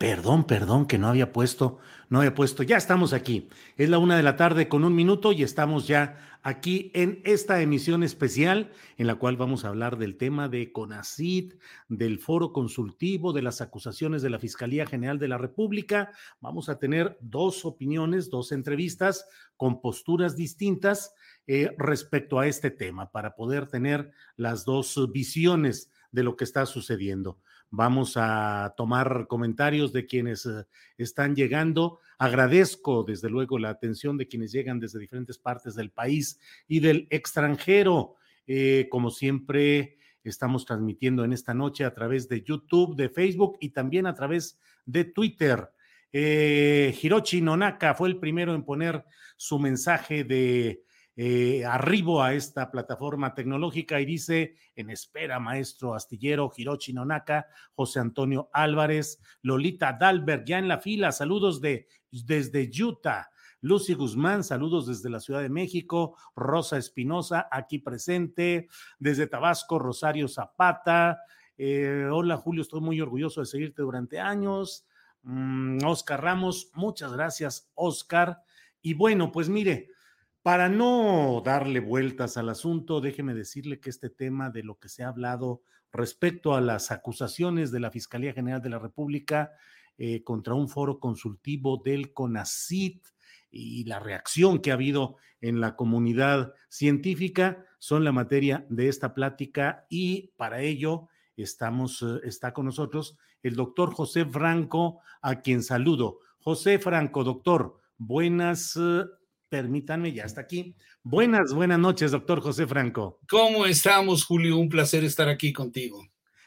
Perdón, perdón, que no había puesto, no había puesto. Ya estamos aquí. Es la una de la tarde con un minuto y estamos ya aquí en esta emisión especial en la cual vamos a hablar del tema de CONACID, del foro consultivo, de las acusaciones de la Fiscalía General de la República. Vamos a tener dos opiniones, dos entrevistas con posturas distintas eh, respecto a este tema para poder tener las dos visiones de lo que está sucediendo. Vamos a tomar comentarios de quienes eh, están llegando. Agradezco desde luego la atención de quienes llegan desde diferentes partes del país y del extranjero. Eh, como siempre, estamos transmitiendo en esta noche a través de YouTube, de Facebook y también a través de Twitter. Eh, Hiroshi Nonaka fue el primero en poner su mensaje de eh, arribo a esta plataforma tecnológica y dice, en espera, maestro astillero Hiroshi Nonaka, José Antonio Álvarez, Lolita Dalberg, ya en la fila, saludos de, desde Utah. Lucy Guzmán, saludos desde la Ciudad de México. Rosa Espinosa, aquí presente. Desde Tabasco, Rosario Zapata. Eh, hola Julio, estoy muy orgulloso de seguirte durante años. Mm, Oscar Ramos, muchas gracias, Oscar. Y bueno, pues mire, para no darle vueltas al asunto, déjeme decirle que este tema de lo que se ha hablado respecto a las acusaciones de la Fiscalía General de la República eh, contra un foro consultivo del CONACIT y la reacción que ha habido en la comunidad científica son la materia de esta plática y para ello estamos, eh, está con nosotros el doctor José Franco, a quien saludo. José Franco, doctor, buenas eh, permítanme, ya está aquí. Buenas, buenas noches, doctor José Franco. ¿Cómo estamos, Julio? Un placer estar aquí contigo.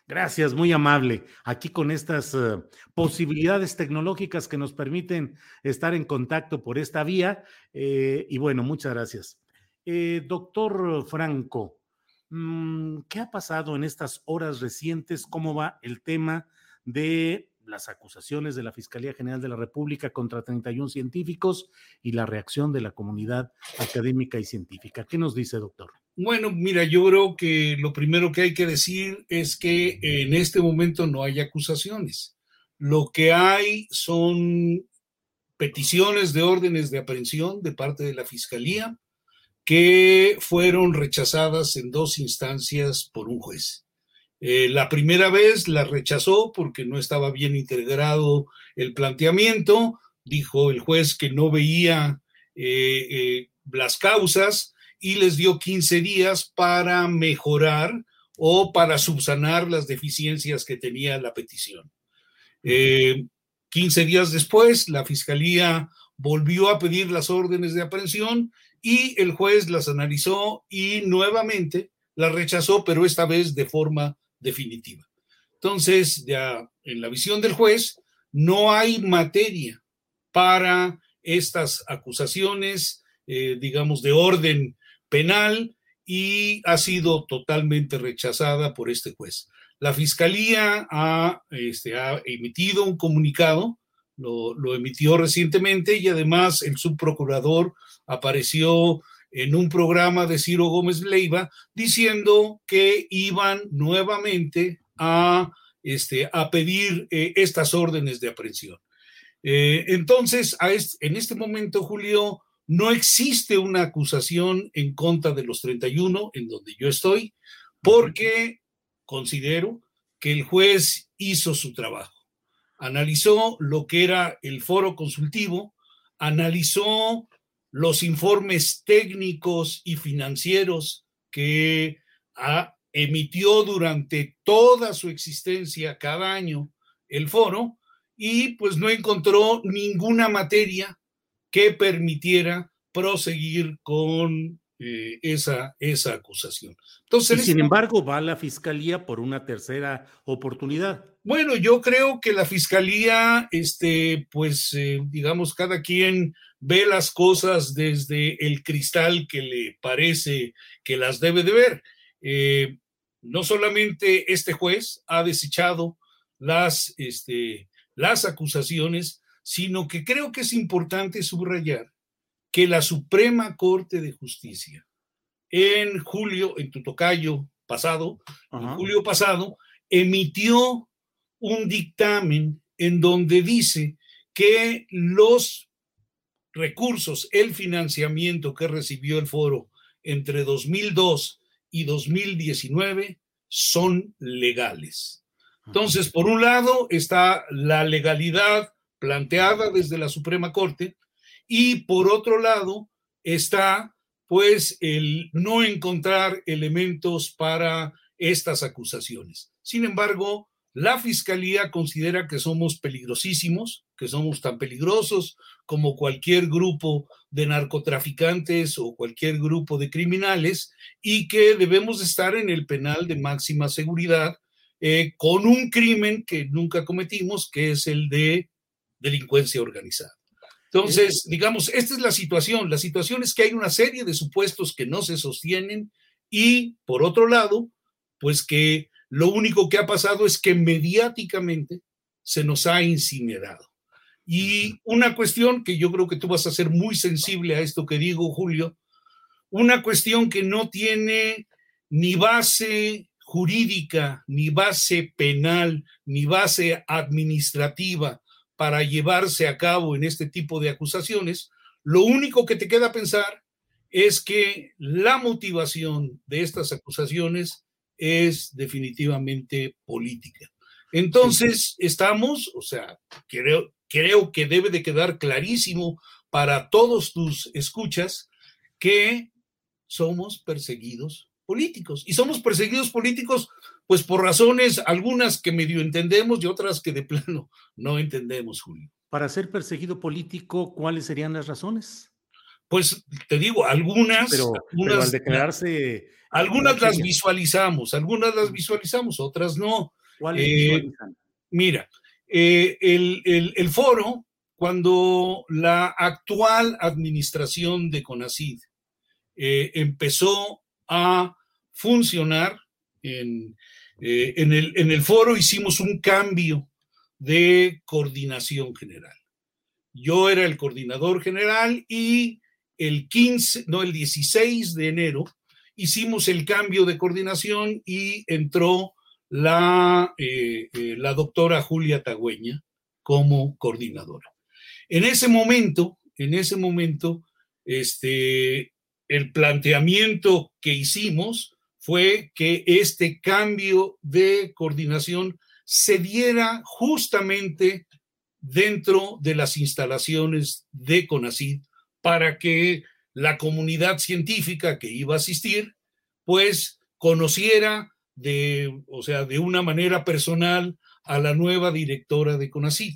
Gracias, muy amable. Aquí con estas eh, posibilidades tecnológicas que nos permiten estar en contacto por esta vía. Eh, y bueno, muchas gracias. Eh, doctor Franco, mm, ¿qué ha pasado en estas horas recientes? ¿Cómo va el tema de las acusaciones de la Fiscalía General de la República contra 31 científicos y la reacción de la comunidad académica y científica. ¿Qué nos dice, doctor? Bueno, mira, yo creo que lo primero que hay que decir es que en este momento no hay acusaciones. Lo que hay son peticiones de órdenes de aprehensión de parte de la Fiscalía que fueron rechazadas en dos instancias por un juez. Eh, la primera vez la rechazó porque no estaba bien integrado el planteamiento, dijo el juez que no veía eh, eh, las causas y les dio 15 días para mejorar o para subsanar las deficiencias que tenía la petición. 15 días después, la fiscalía volvió a pedir las órdenes de aprehensión y el juez las analizó y nuevamente la rechazó, pero esta vez de forma definitiva. Entonces, ya en la visión del juez, no hay materia para estas acusaciones, eh, digamos, de orden penal y ha sido totalmente rechazada por este juez. La fiscalía ha, este, emitido un comunicado, lo, emitió recientemente y además el subprocurador apareció en un programa de Ciro Gómez Leiva diciendo que iban nuevamente a, este, a pedir eh, estas órdenes de aprehensión. Eh, entonces, a en este momento, Julio, no existe una acusación en contra de los 31 en donde yo estoy, porque considero que el juez hizo su trabajo. Analizó lo que era el foro consultivo, analizó los informes técnicos y financieros que ha, emitió durante toda su existencia cada año el foro y pues no encontró ninguna materia que permitiera proseguir con eh, esa, esa acusación. Entonces, y sin embargo, va la fiscalía por una tercera oportunidad. Bueno, yo creo que la fiscalía, este, pues, eh, digamos, cada quien ve las cosas desde el cristal que le parece que las debe de ver. Eh, no solamente este juez ha desechado las, este, las acusaciones, sino que creo que es importante subrayar que la Suprema Corte de Justicia en julio, en tu tocayo pasado, en julio pasado, emitió un dictamen en donde dice que los recursos, el financiamiento que recibió el foro entre 2002 y 2019 son legales. Entonces, por un lado está la legalidad planteada desde la Suprema Corte y por otro lado está pues el no encontrar elementos para estas acusaciones. Sin embargo, la Fiscalía considera que somos peligrosísimos, que somos tan peligrosos como cualquier grupo de narcotraficantes o cualquier grupo de criminales y que debemos estar en el penal de máxima seguridad eh, con un crimen que nunca cometimos, que es el de delincuencia organizada. Entonces, digamos, esta es la situación. La situación es que hay una serie de supuestos que no se sostienen y, por otro lado, pues que lo único que ha pasado es que mediáticamente se nos ha incinerado. Y una cuestión que yo creo que tú vas a ser muy sensible a esto que digo, Julio, una cuestión que no tiene ni base jurídica, ni base penal, ni base administrativa para llevarse a cabo en este tipo de acusaciones, lo único que te queda pensar es que la motivación de estas acusaciones es definitivamente política. Entonces, estamos, o sea, creo, creo que debe de quedar clarísimo para todos tus escuchas que somos perseguidos políticos. Y somos perseguidos políticos, pues por razones, algunas que medio entendemos y otras que de plano no entendemos, Julio. Para ser perseguido político, ¿cuáles serían las razones? Pues te digo, algunas. Pero, algunas, al declararse. Algunas las visualizamos, algunas las visualizamos, otras no. ¿Cuáles eh, visualizan? Mira, eh, el, el, foro, cuando la actual administración de CONACID eh, empezó a funcionar en, eh, en, el, en el foro, hicimos un cambio de coordinación general. Yo era el coordinador general y el 15, no, el 16 de enero hicimos el cambio de coordinación y entró la, eh, eh, la doctora Julia Tagüeña como coordinadora. En ese momento, en ese momento, este, el planteamiento que hicimos fue que este cambio de coordinación se diera justamente dentro de las instalaciones de CONACID para que la comunidad científica que iba a asistir, pues conociera de, o sea, de una manera personal a la nueva directora de CONACID.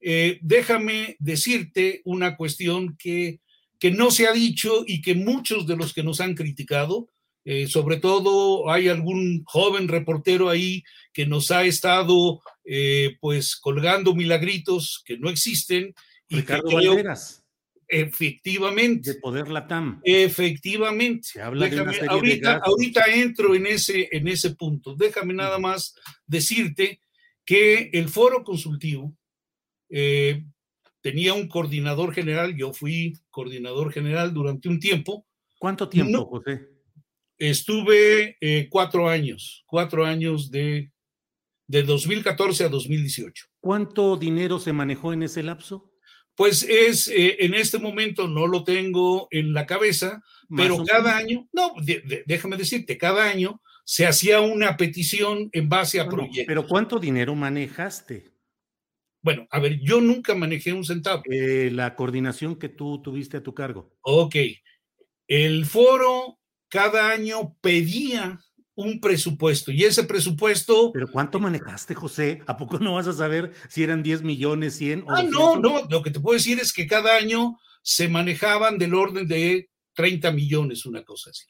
Eh, déjame decirte una cuestión que, que no se ha dicho y que muchos de los que nos han criticado Eh, sobre todo hay algún joven reportero ahí que nos ha estado eh, pues colgando milagritos que no existen. Ricardo Valderas. Efectivamente. De Poder Latam. Efectivamente. Se habla de una serie ahorita, de ahorita entro en ese, en ese punto. Déjame nada más decirte que el foro consultivo eh, tenía un coordinador general, yo fui coordinador general durante un tiempo. ¿Cuánto tiempo, José? Estuve eh, cuatro años, cuatro años de, de 2014 a 2018. ¿Cuánto dinero se manejó en ese lapso? Pues es, eh, en este momento no lo tengo en la cabeza, pero cada año, no, de, de, déjame decirte, cada año se hacía una petición en base a Bueno, proyectos. Pero ¿cuánto dinero manejaste? Bueno, a ver, yo nunca manejé un centavo. Eh, la coordinación que tú tuviste a tu cargo. Ok. El foro cada año pedía un presupuesto y ese presupuesto... ¿Pero cuánto manejaste, José? ¿A poco no vas a saber si eran 10 millones, 100 o Ah, no, 200? no, lo que te puedo decir es que cada año se manejaban del orden de 30 millones, una cosa así.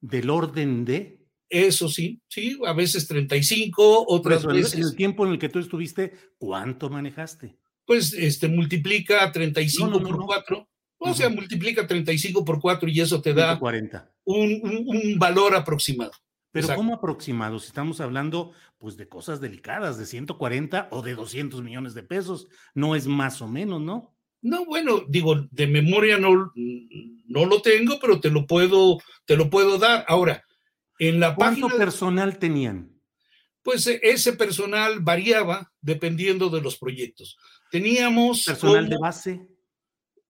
Del orden de... Eso sí, sí, a veces 35, Por otras eso, veces, en el tiempo en el que tú estuviste, ¿cuánto manejaste? pues, este, multiplica 35 No, no, por no. 4, o Ujú. sea, multiplica 35 por 4 y eso te da 140. un, un- un valor aproximado. Pero Exacto. ¿cómo aproximados? Estamos hablando pues de cosas delicadas, de 140 o de 200 millones de pesos. No es más o menos, ¿no? No, bueno, digo, de memoria no, no lo tengo, pero te lo puedo, te lo puedo dar. Ahora, en la ¿Cuánto página, personal tenían? pues eh, ese personal variaba dependiendo de los proyectos. Teníamos ¿Personal de base?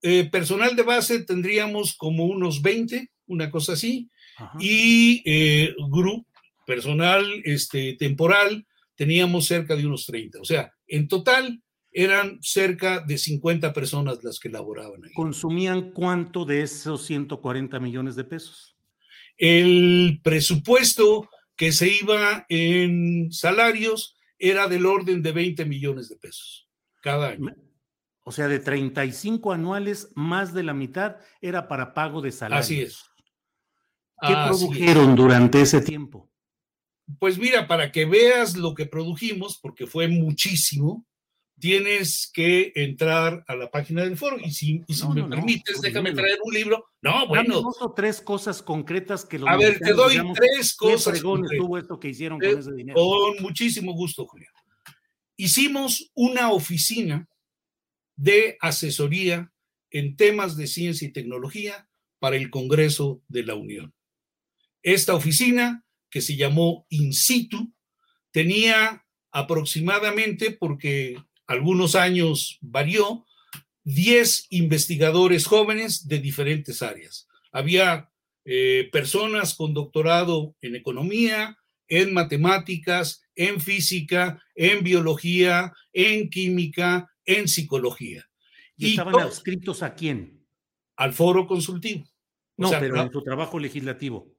eh, personal de base tendríamos como unos 20, una cosa así, Ajá. y eh, grupo, personal este, temporal, teníamos cerca de unos 30. O sea, en total eran cerca de 50 personas las que laboraban ahí. ¿Consumían cuánto de esos 140 millones de pesos? El presupuesto que se iba en salarios era del orden de 20 millones de pesos cada año. O sea, de 35 anuales, más de la mitad era para pago de salarios. Así es. ¿Qué produjeron durante ese tiempo? Pues mira, para que veas lo que produjimos, porque fue muchísimo, tienes que entrar a la página del foro. Y si, y si No, me no, permites, déjame traer un libro. No, bueno, dos o tres cosas concretas que los a ver, te doy digamos, tres cosas. estuvo esto que hicieron Eh, con ese dinero. Con muchísimo gusto, Julián. Hicimos una oficina de asesoría en temas de ciencia y tecnología para el Congreso de la Unión. Esta oficina, que se llamó In situ, tenía aproximadamente, porque algunos años varió, 10 investigadores jóvenes de diferentes áreas. Había eh, personas con doctorado en economía, en matemáticas, en física, en biología, en química, en psicología. ¿Y estaban todos- adscritos a quién? Al foro consultivo. O No, sea, pero en su trabajo legislativo.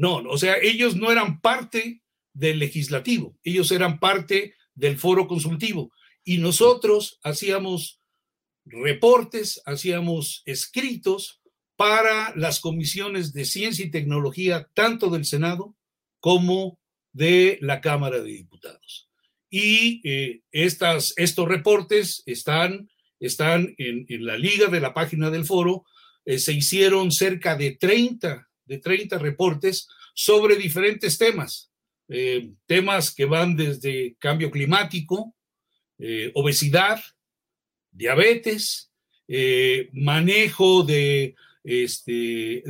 No, o sea, ellos no eran parte del legislativo, ellos eran parte del foro consultivo y nosotros hacíamos reportes, hacíamos escritos para las comisiones de ciencia y tecnología, tanto del Senado como de la Cámara de Diputados. Y eh, estas, estos reportes están, están en, la liga de la página del foro, eh, se hicieron cerca de 30, de 30 reportes sobre diferentes temas, eh, temas que van desde cambio climático, eh, obesidad, diabetes, eh, manejo de este,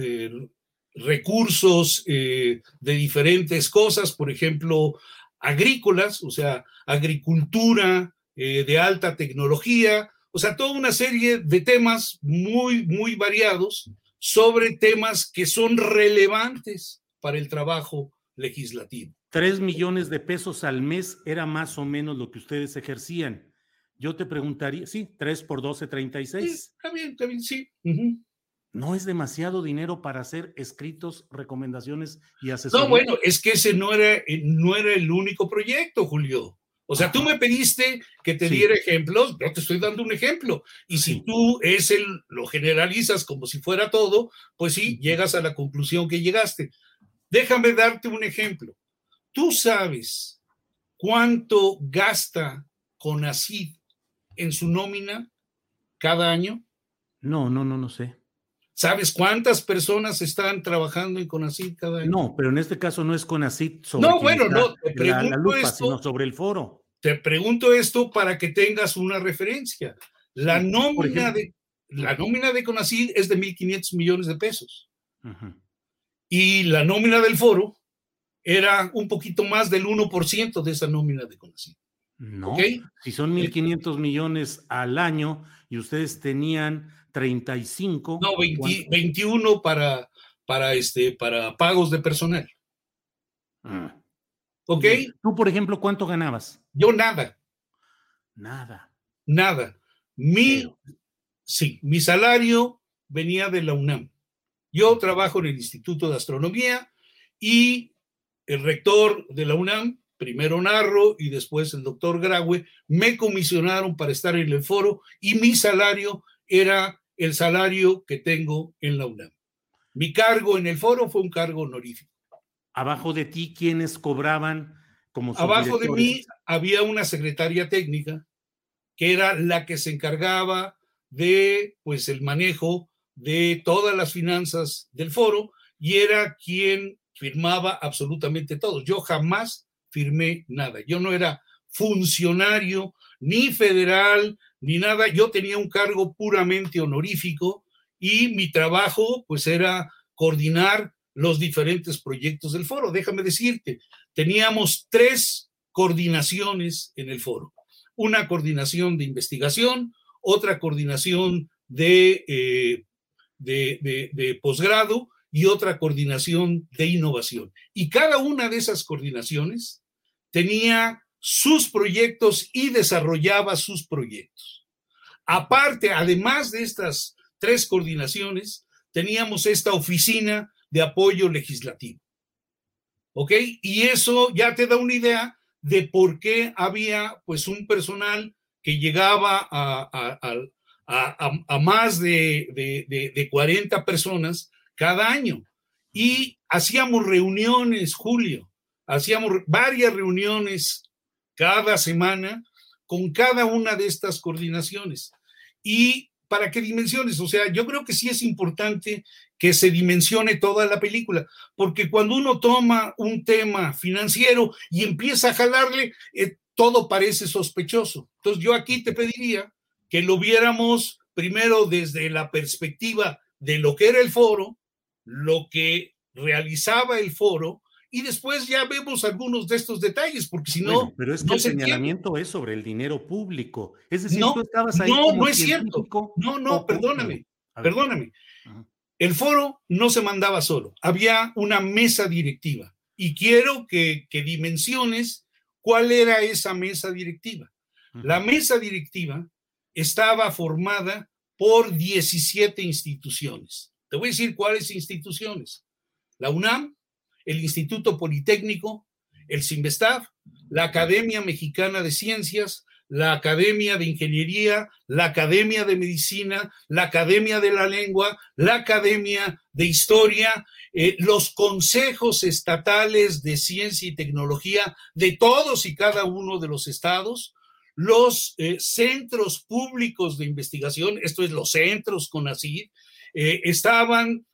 recursos de diferentes cosas, por ejemplo, agrícolas, o sea, agricultura de alta tecnología, o sea, toda una serie de temas muy, muy variados sobre temas que son relevantes para el trabajo legislativo. Tres millones de pesos al mes era más o menos lo que ustedes ejercían. Yo te preguntaría, sí, tres por 12, Sí, 36. está bien, está bien, sí. No es demasiado dinero para hacer escritos, recomendaciones y asesoría. No, bueno, es que ese no era, eh, no era el único proyecto, Julio. O sea, tú me pediste que te Sí. diera ejemplos, yo te estoy dando un ejemplo. Y si Sí. tú es el, lo generalizas como si fuera todo, pues sí, llegas a la conclusión que llegaste. Déjame darte un ejemplo. ¿Tú sabes cuánto gasta Conacid en su nómina cada año? No, no, no, no sé. ¿Sabes cuántas personas están trabajando en CONACID cada año? No, pero en este caso no es CONACID sobre no, bueno, no, la, lupa, esto, sino sobre el foro. Te pregunto esto para que tengas una referencia. La nómina de la nómina de CONACID es de 1.500 millones de pesos. Y la nómina del foro era un poquito más del 1% de esa nómina de CONACID. No, ¿Okay? si son 1.500 millones al año y ustedes tenían 35. No, 20, 21 para, para, este, para pagos de personal. Ah. ¿Ok? Tú, por ejemplo, ¿cuánto ganabas? Yo nada. Nada. Nada. Mi, Pero... sí, mi salario venía de la UNAM. Yo trabajo en el Instituto de Astronomía y el rector de la UNAM, primero Narro y después el doctor Graue, me comisionaron para estar en el foro y mi salario era el salario que tengo en la UNAM. Mi cargo en el foro fue un cargo honorífico. Abajo de ti, ¿quiénes cobraban como Abajo de mí había una secretaria técnica que era la que se encargaba de pues el manejo de todas las finanzas del foro y era quien firmaba absolutamente todo. Yo jamás firmé nada. Yo no era funcionario ni federal ni nada. Yo tenía un cargo puramente honorífico y mi trabajo pues era coordinar los diferentes proyectos del foro. Déjame decirte, teníamos tres coordinaciones en el foro. Una coordinación de investigación, otra coordinación de, eh, de, de posgrado y otra coordinación de innovación. Y cada una de esas coordinaciones tenía sus proyectos y desarrollaba sus proyectos. Aparte, además de estas tres coordinaciones, teníamos esta oficina de apoyo legislativo. ¿Ok? Y eso ya te da una idea de por qué había pues un personal que llegaba a, a, a, más de, de, de 40 personas cada año. Y hacíamos reuniones, Julio, hacíamos varias reuniones cada semana con cada una de estas coordinaciones. ¿Y para qué dimensiones? O sea, yo creo que sí es importante que se dimensione toda la película, porque cuando uno toma un tema financiero y empieza a jalarle, eh, todo parece sospechoso. Entonces yo aquí te pediría que lo viéramos primero desde la perspectiva de lo que era el foro, lo que realizaba el foro, y después ya vemos algunos de estos detalles, porque si no. Bueno, pero es que no el se señalamiento es sobre el dinero público. Es decir, no, tú estabas ahí. No, como no es cierto. No, no, perdóname. Perdóname. El foro no se mandaba solo, había una mesa directiva. Y quiero que, que dimensiones cuál era esa mesa directiva. La mesa directiva estaba formada por 17 instituciones. Te voy a decir cuáles instituciones. La UNAM, el Instituto Politécnico, el CIMBESTAF, la Academia Mexicana de Ciencias, la Academia de Ingeniería, la Academia de Medicina, la Academia de la Lengua, la Academia de Historia, eh, los consejos estatales de ciencia y tecnología de todos y cada uno de los estados, los eh, centros públicos de investigación, esto es los centros CONACYT, eh, estaban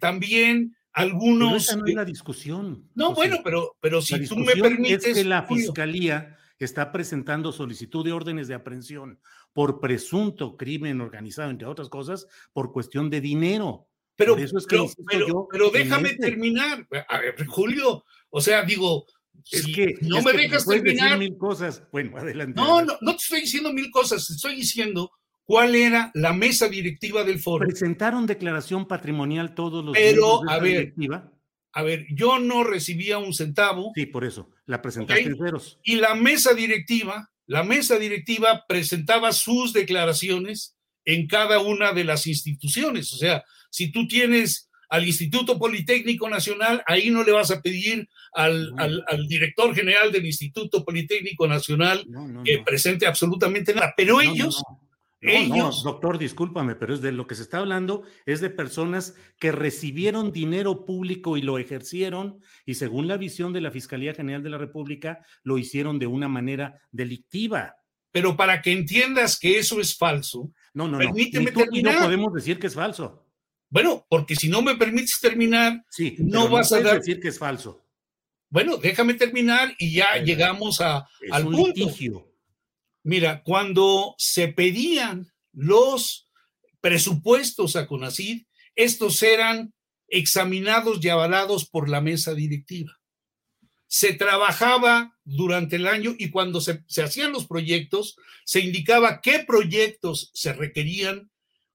también algunos. Pero esa no es la discusión. No, bueno, pero, pero si tú me permites. Es que la fiscalía está presentando solicitud de órdenes de aprehensión por presunto crimen organizado, entre otras cosas, por cuestión de dinero. Pero, eso es que pero, pero, yo pero déjame este. terminar. A ver, Julio, o sea, digo, es que no es me que dejas terminar. decir mil cosas. Bueno, adelante. No, no, no te estoy diciendo mil cosas, te estoy diciendo cuál era la mesa directiva del foro. Presentaron declaración patrimonial todos los Pero, de a ver, directiva. A ver, yo no recibía un centavo. Sí, por eso, la presentaste ¿ok? en ceros. Y la mesa directiva, la mesa directiva presentaba sus declaraciones en cada una de las instituciones. O sea, si tú tienes al Instituto Politécnico Nacional, ahí no le vas a pedir al, No. al- al director general del Instituto Politécnico Nacional No, no, que presente absolutamente nada. Pero no, ellos, no. Doctor, discúlpame, pero es de lo que se está hablando, es de personas que recibieron dinero público y lo ejercieron, y según la visión de la Fiscalía General de la República, lo hicieron de una manera delictiva. Pero para que entiendas que eso es falso, no, no, permíteme no. no podemos decir que es falso. Bueno, porque si no me permites terminar, sí, no vas a decir que es falso. Bueno, déjame terminar y ya llegamos a, al punto. Mira, cuando se pedían los presupuestos a CONACID, estos eran examinados y avalados por la mesa directiva. Se trabajaba durante el año y cuando se, hacían los proyectos, se indicaba qué proyectos se requerían,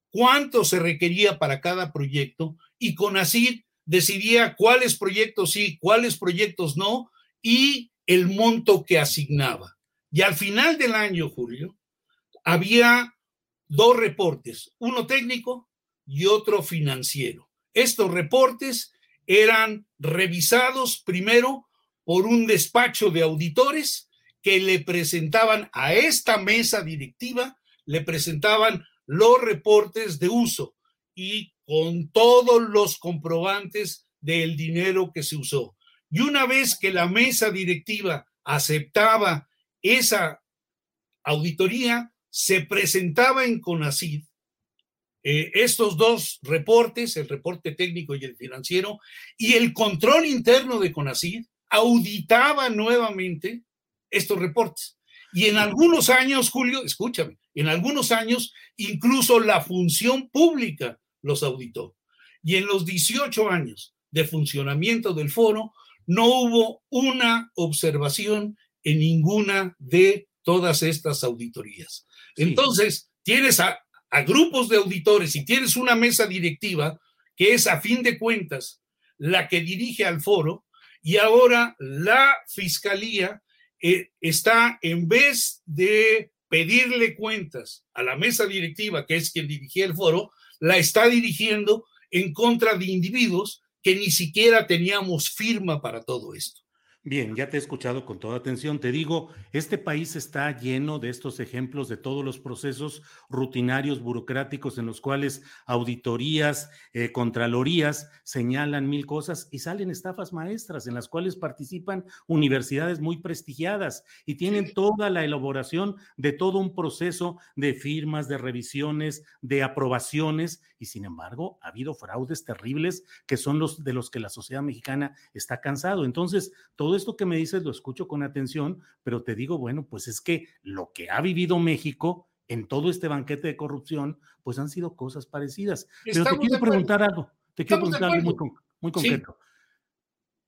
cuánto se requería para cada proyecto y CONACID decidía cuáles proyectos sí, cuáles proyectos no y el monto que asignaba. Y al final del año, Julio, había dos reportes, uno técnico y otro financiero. Estos reportes eran revisados primero por un despacho de auditores que le presentaban a esta mesa directiva, le presentaban los reportes de uso y con todos los comprobantes del dinero que se usó. Y una vez que la mesa directiva aceptaba esa auditoría se presentaba en CONACID eh, estos dos reportes, el reporte técnico y el financiero, y el control interno de CONACID auditaba nuevamente estos reportes. Y en algunos años, Julio, escúchame, en algunos años incluso la función pública los auditó. Y en los 18 años de funcionamiento del foro, no hubo una observación en ninguna de todas estas auditorías. Entonces, tienes a, grupos de auditores y tienes una mesa directiva que es a fin de cuentas la que dirige al foro y ahora la fiscalía eh, está en vez de pedirle cuentas a la mesa directiva, que es quien dirigía el foro, la está dirigiendo en contra de individuos que ni siquiera teníamos firma para todo esto. Bien, ya te he escuchado con toda atención. Te digo, este país está lleno de estos ejemplos de todos los procesos rutinarios, burocráticos, en los cuales auditorías, eh, contralorías señalan mil cosas y salen estafas maestras en las cuales participan universidades muy prestigiadas y tienen toda la elaboración de todo un proceso de firmas, de revisiones, de aprobaciones y sin embargo ha habido fraudes terribles que son los de los que la sociedad mexicana está cansado. Entonces, todo esto que me dices lo escucho con atención, pero te digo, bueno, pues es que lo que ha vivido México en todo este banquete de corrupción, pues han sido cosas parecidas. Pero te quiero preguntar algo, te quiero preguntar algo muy, concreto.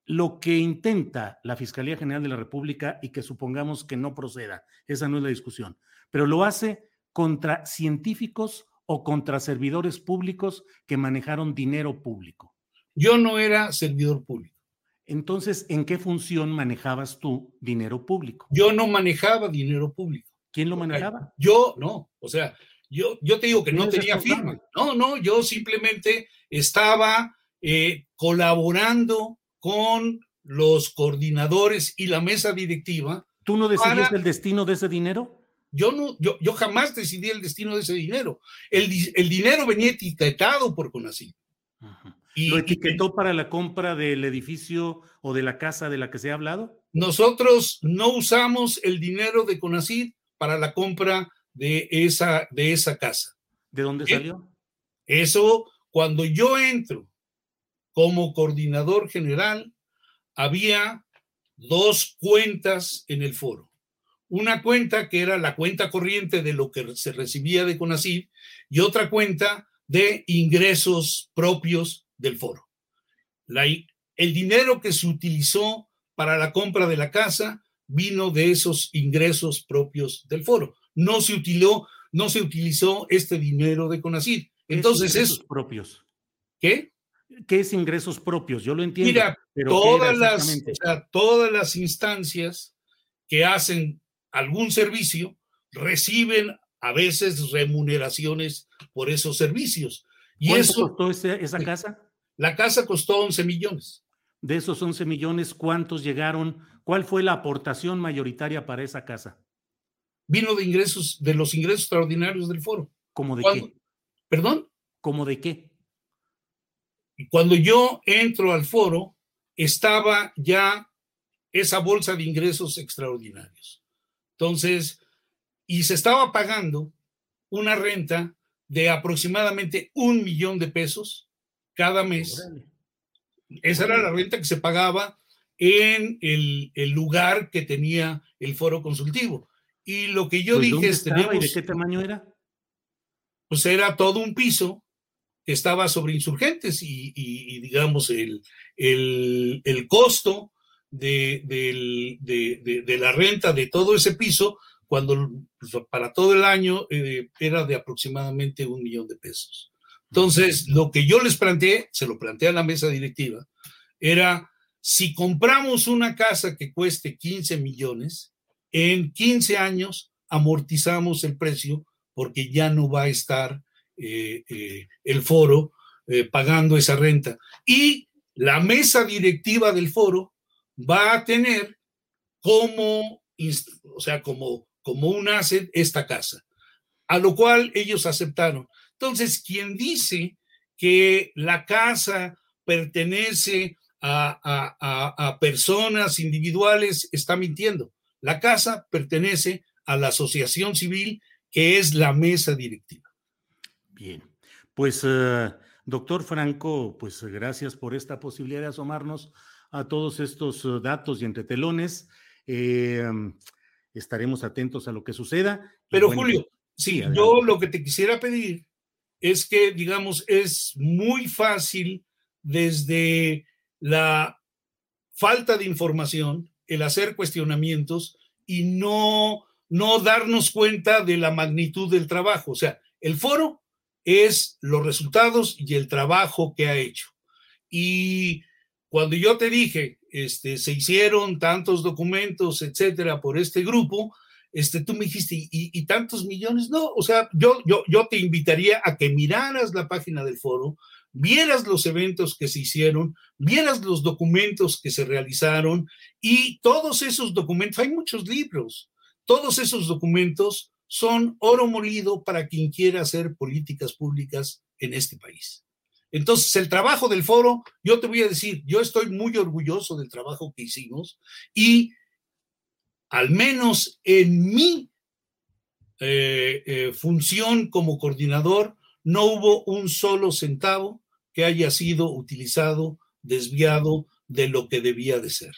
Lo que intenta la Fiscalía General de la República y que supongamos que no proceda, esa no es la discusión, pero lo hace contra científicos o contra servidores públicos que manejaron dinero público. Yo no era servidor público. Entonces, ¿en qué función manejabas tú dinero público? Yo no manejaba dinero público. ¿Quién lo manejaba? Yo no, o sea, yo, yo te digo que no tenía firma. No, no, yo simplemente estaba eh, colaborando con los coordinadores y la mesa directiva. ¿Tú no decidías el destino de ese dinero? Yo no, yo, yo jamás decidí el destino de ese dinero. El, el dinero venía etiquetado por CONACYT. ¿Lo etiquetó para la compra del edificio o de la casa de la que se ha hablado? Nosotros no usamos el dinero de CONACID para la compra de esa, de esa casa. ¿De dónde eh, salió? Eso, cuando yo entro como coordinador general, había dos cuentas en el foro. Una cuenta que era la cuenta corriente de lo que se recibía de CONACID y otra cuenta de ingresos propios del foro. el dinero que se utilizó para la compra de la casa vino de esos ingresos propios del foro. No se utilizó, no se utilizó este dinero de CONACID. Entonces, es propios. ¿Qué? ¿Qué es ingresos propios? Yo lo entiendo. Mira, todas, las, todas las instancias que hacen algún servicio reciben a veces remuneraciones por esos servicios. Y ¿Cuánto eso, costó esa casa? La casa costó 11 millones. De esos 11 millones, ¿cuántos llegaron? ¿Cuál fue la aportación mayoritaria para esa casa? vino de ingresos, de los ingresos extraordinarios del foro. ¿Cómo de qué? ¿Perdón? ¿Cómo de qué? Cuando yo entro al foro, estaba ya esa bolsa de ingresos extraordinarios. Entonces, y se estaba pagando una renta de aproximadamente un millón de pesos cada mes. Esa era la renta que se pagaba en el, lugar que tenía el foro consultivo. Y lo que yo pues, dije es, tenemos, ¿y de qué tamaño era? Pues era todo un piso que estaba sobre insurgentes y, digamos el, el, costo de, de, la renta de todo ese piso, cuando pues, para todo el año eh, era de aproximadamente un millón de pesos. Entonces, lo que yo les planteé, se lo planteé a la mesa directiva, era si compramos una casa que cueste 15 millones, en 15 años amortizamos el precio porque ya no va a estar eh, eh, el foro pagando esa renta. Y la mesa directiva del foro va a tener como, o sea, como, como un asset esta casa, a lo cual ellos aceptaron. Entonces, quien dice que la casa pertenece a, personas individuales está mintiendo. La casa pertenece a la asociación civil que es la mesa directiva. Bien, pues eh, doctor Franco, pues gracias por esta posibilidad de asomarnos a todos estos eh, datos y entretelones. Eh, estaremos atentos a lo que suceda. Pero Julio, sí, yo lo que te quisiera pedir es que, digamos, es muy fácil desde la falta de información, el hacer cuestionamientos y no, no darnos cuenta de la magnitud del trabajo. O sea, el foro es los resultados y el trabajo que ha hecho. Y cuando yo te dije, este, se hicieron tantos documentos, etcétera, por este grupo, este, tú me dijiste, ¿y, tantos millones? No, o sea, yo, yo, yo te invitaría a que miraras la página del foro, vieras los eventos que se hicieron, vieras los documentos que se realizaron y todos esos documentos, hay muchos libros, todos esos documentos son oro molido para quien quiera hacer políticas públicas en este país. Entonces, el trabajo del foro, yo te voy a decir, yo estoy muy orgulloso del trabajo que hicimos y al menos en mi eh, eh, función como coordinador, no hubo un solo centavo que haya sido utilizado, desviado de lo que debía de ser.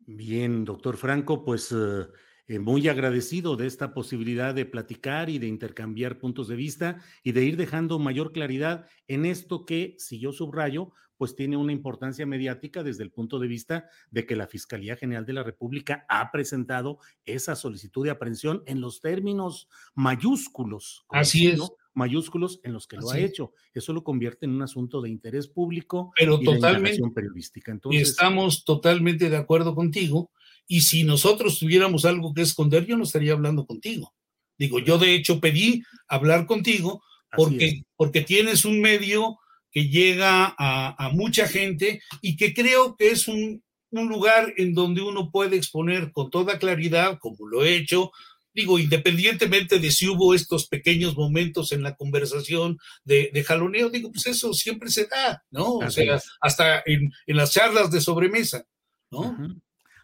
Bien, doctor Franco, pues eh, eh, muy agradecido de esta posibilidad de platicar y de intercambiar puntos de vista y de ir dejando mayor claridad en esto que, si yo subrayo, pues tiene una importancia mediática desde el punto de vista de que la Fiscalía General de la República ha presentado esa solicitud de aprehensión en los términos mayúsculos. Así es mayúsculos en los que lo ha hecho. Eso lo convierte en un asunto de interés público Pero y totalmente, periodística. Entonces, estamos totalmente de acuerdo contigo. Y si nosotros tuviéramos algo que esconder, yo no estaría hablando contigo. Digo, yo de hecho pedí hablar contigo porque, porque tienes un medio que llega a, mucha gente y que creo que es un, un lugar en donde uno puede exponer con toda claridad, como lo he hecho, digo, independientemente de si hubo estos pequeños momentos en la conversación de, jaloneo, digo, pues eso siempre se da, ¿no? O sea, hasta en, las charlas de sobremesa, ¿no?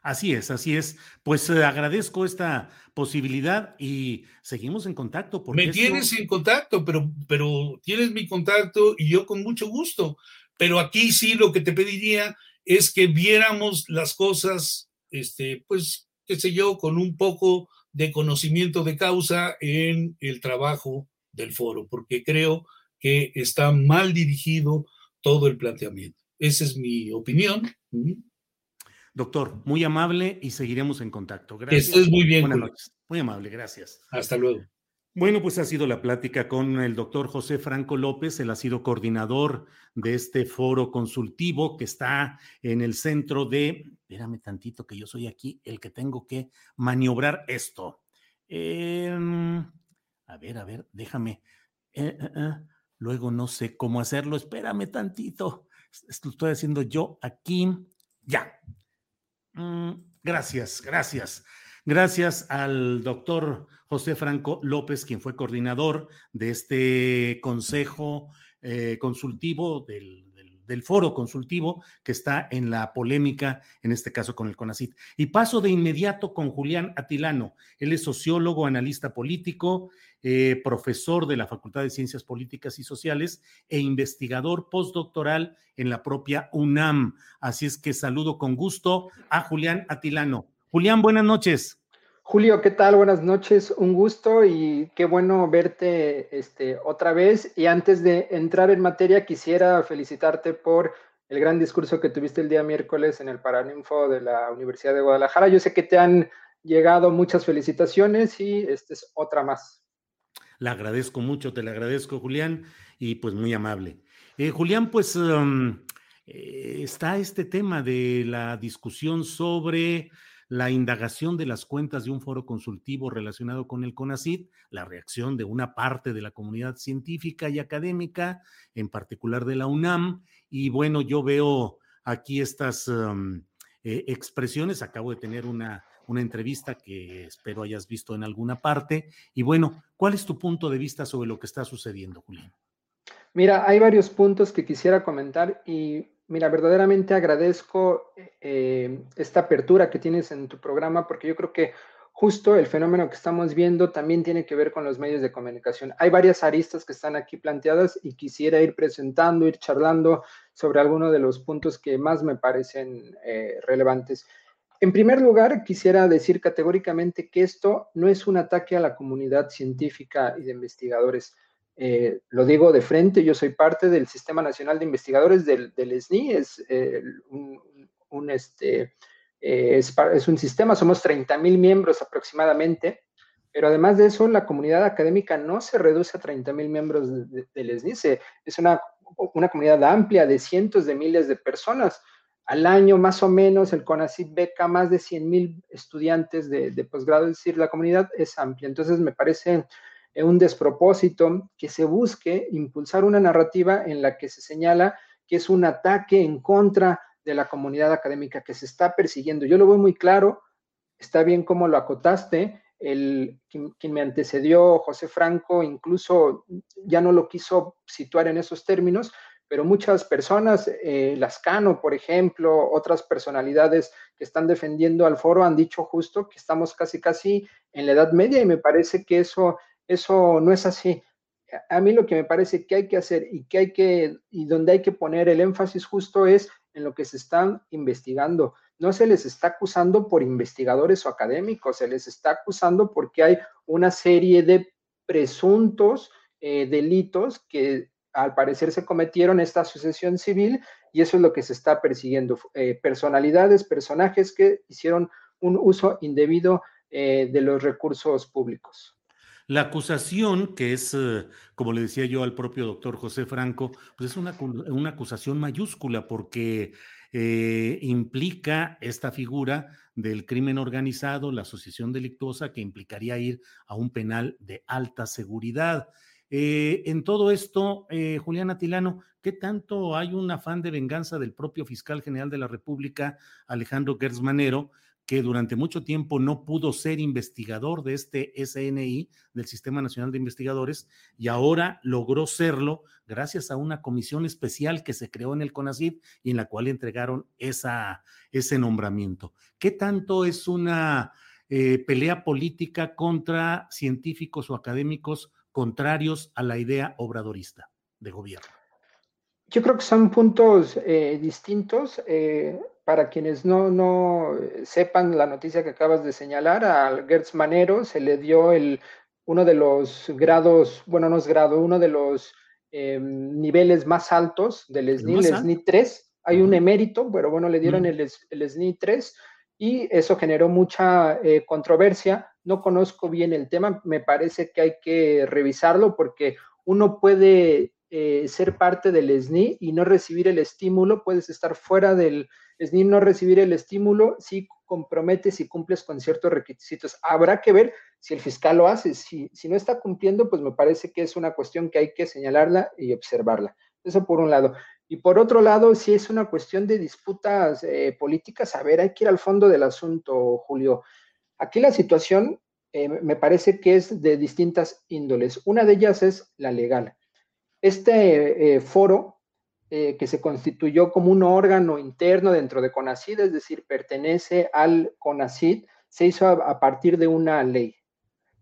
Así es, así es. Pues eh, agradezco esta posibilidad y seguimos en contacto. Me tienes en contacto, pero, pero tienes mi contacto y yo con mucho gusto. Pero aquí sí lo que te pediría es que viéramos las cosas, este, pues, qué sé yo, con un poco de conocimiento de causa en el trabajo del foro, porque creo que está mal dirigido todo el planteamiento. Esa es mi opinión. Doctor, muy amable y seguiremos en contacto. Gracias. Estés muy bien. Buenas noches. Muy amable, gracias. Hasta luego. Bueno, pues ha sido la plática con el doctor José Franco López. Él ha sido coordinador de este foro consultivo que está en el centro de, espérame tantito que yo soy aquí el que tengo que maniobrar esto. Em, a ver, a ver, déjame. Eh, eh, eh, luego no sé cómo hacerlo. Espérame tantito. Esto estoy haciendo yo aquí. Ya. Mm, gracias, gracias. Gracias al doctor José Franco López, quien fue coordinador de este consejo eh, consultivo del, del, foro consultivo que está en la polémica, en este caso con el CONACIT. Y paso de inmediato con Julián Atilano. Él es sociólogo, analista político, eh, profesor de la Facultad de Ciencias Políticas y Sociales e investigador postdoctoral en la propia UNAM. Así es que saludo con gusto a Julián Atilano. Julián, buenas noches. Julio, ¿qué tal? Buenas noches, un gusto y qué bueno verte este, otra vez. Y antes de entrar en materia, quisiera felicitarte por el gran discurso que tuviste el día miércoles en el Paraninfo de la Universidad de Guadalajara. Yo sé que te han llegado muchas felicitaciones y esta es otra más. Le agradezco mucho, te le agradezco, Julián, y pues muy amable. Eh, Julián, pues um, eh, está este tema de la discusión sobre la indagación de las cuentas de un foro consultivo relacionado con el CONACID, la reacción de una parte de la comunidad científica y académica, en particular de la UNAM. Y bueno, yo veo aquí estas um, eh, expresiones. Acabo de tener una, una entrevista que espero hayas visto en alguna parte. Y bueno, ¿cuál es tu punto de vista sobre lo que está sucediendo, Julián? Mira, hay varios puntos que quisiera comentar y Mira, verdaderamente agradezco eh, esta apertura que tienes en tu programa porque yo creo que justo el fenómeno que estamos viendo también tiene que ver con los medios de comunicación. Hay varias aristas que están aquí planteadas y quisiera ir presentando, ir charlando sobre algunos de los puntos que más me parecen eh, relevantes. En primer lugar, quisiera decir categóricamente que esto no es un ataque a la comunidad científica y de investigadores. Eh, lo digo de frente, yo soy parte del Sistema Nacional de Investigadores del, SNI, es, un, este, eh, es, un sistema, somos 30 mil miembros aproximadamente, pero además de eso, la comunidad académica no se reduce a 30 mil miembros del SNI, es una, una comunidad amplia de cientos de miles de personas. Al año, más o menos, el CONACYT beca más de 100 mil estudiantes de, de posgrado, es decir, la comunidad es amplia. Entonces, me parece un despropósito que se busque impulsar una narrativa en la que se señala que es un ataque en contra de la comunidad académica que se está persiguiendo. Yo lo veo muy claro, está bien como lo acotaste, el, quien, me antecedió, José Franco, incluso ya no lo quiso situar en esos términos, pero muchas personas, eh, Lascano, por ejemplo, otras personalidades que están defendiendo al foro han dicho justo que estamos casi, casi en la Edad Media y me parece que eso eso no es así. A mí lo que me parece que hay que hacer y que hay que, y donde hay que poner el énfasis justo es en lo que se están investigando. No se les está acusando por investigadores o académicos, se les está acusando porque hay una serie de presuntos eh, delitos que al parecer se cometieron esta asociación civil y eso es lo que se está persiguiendo. Eh, personalidades, personajes que hicieron un uso indebido eh, de los recursos públicos. La acusación, que es, eh, como le decía yo al propio doctor José Franco, pues es una, una acusación mayúscula porque eh, implica esta figura del crimen organizado, la asociación delictuosa, que implicaría ir a un penal de alta seguridad. Eh, en todo esto, Julián Atilano, ¿qué tanto hay un afán de venganza del propio fiscal general de la República, Alejandro Gersmanero, que durante mucho tiempo no pudo ser investigador de este SNI, del Sistema Nacional de Investigadores, y ahora logró serlo gracias a una comisión especial que se creó en el CONACYT y en la cual entregaron esa, ese nombramiento. ¿Qué tanto es una eh, pelea política contra científicos o académicos contrarios a la idea obradorista de gobierno? Yo creo que son puntos eh, distintos. Eh, para quienes no, no sepan la noticia que acabas de señalar, a Gertz Manero se le dio el, uno de los grados, bueno, no es grado, uno de los em, niveles más altos del SNI, el SNI 3. Hay un emérito, pero bueno, le dieron el, el, SNI 3 y eso generó mucha eh, controversia. No conozco bien el tema, me parece que hay que revisarlo porque uno puede eh, ser parte del SNI y no recibir el estímulo, puedes estar fuera del SNI, no recibir el estímulo si comprometes y cumples con ciertos requisitos. Habrá que ver si el fiscal lo hace, si, si no está cumpliendo, pues me parece que es una cuestión que hay que señalarla y observarla. Eso por un lado. Y por otro lado, si es una cuestión de disputas eh, políticas, a ver, hay que ir al fondo del asunto, Julio. Aquí la situación eh, me parece que es de distintas índoles. Una de ellas es la legal. Este eh, foro eh, que se constituyó como un órgano interno dentro de CONACID, es decir, pertenece al CONACID, se hizo a, partir de una ley.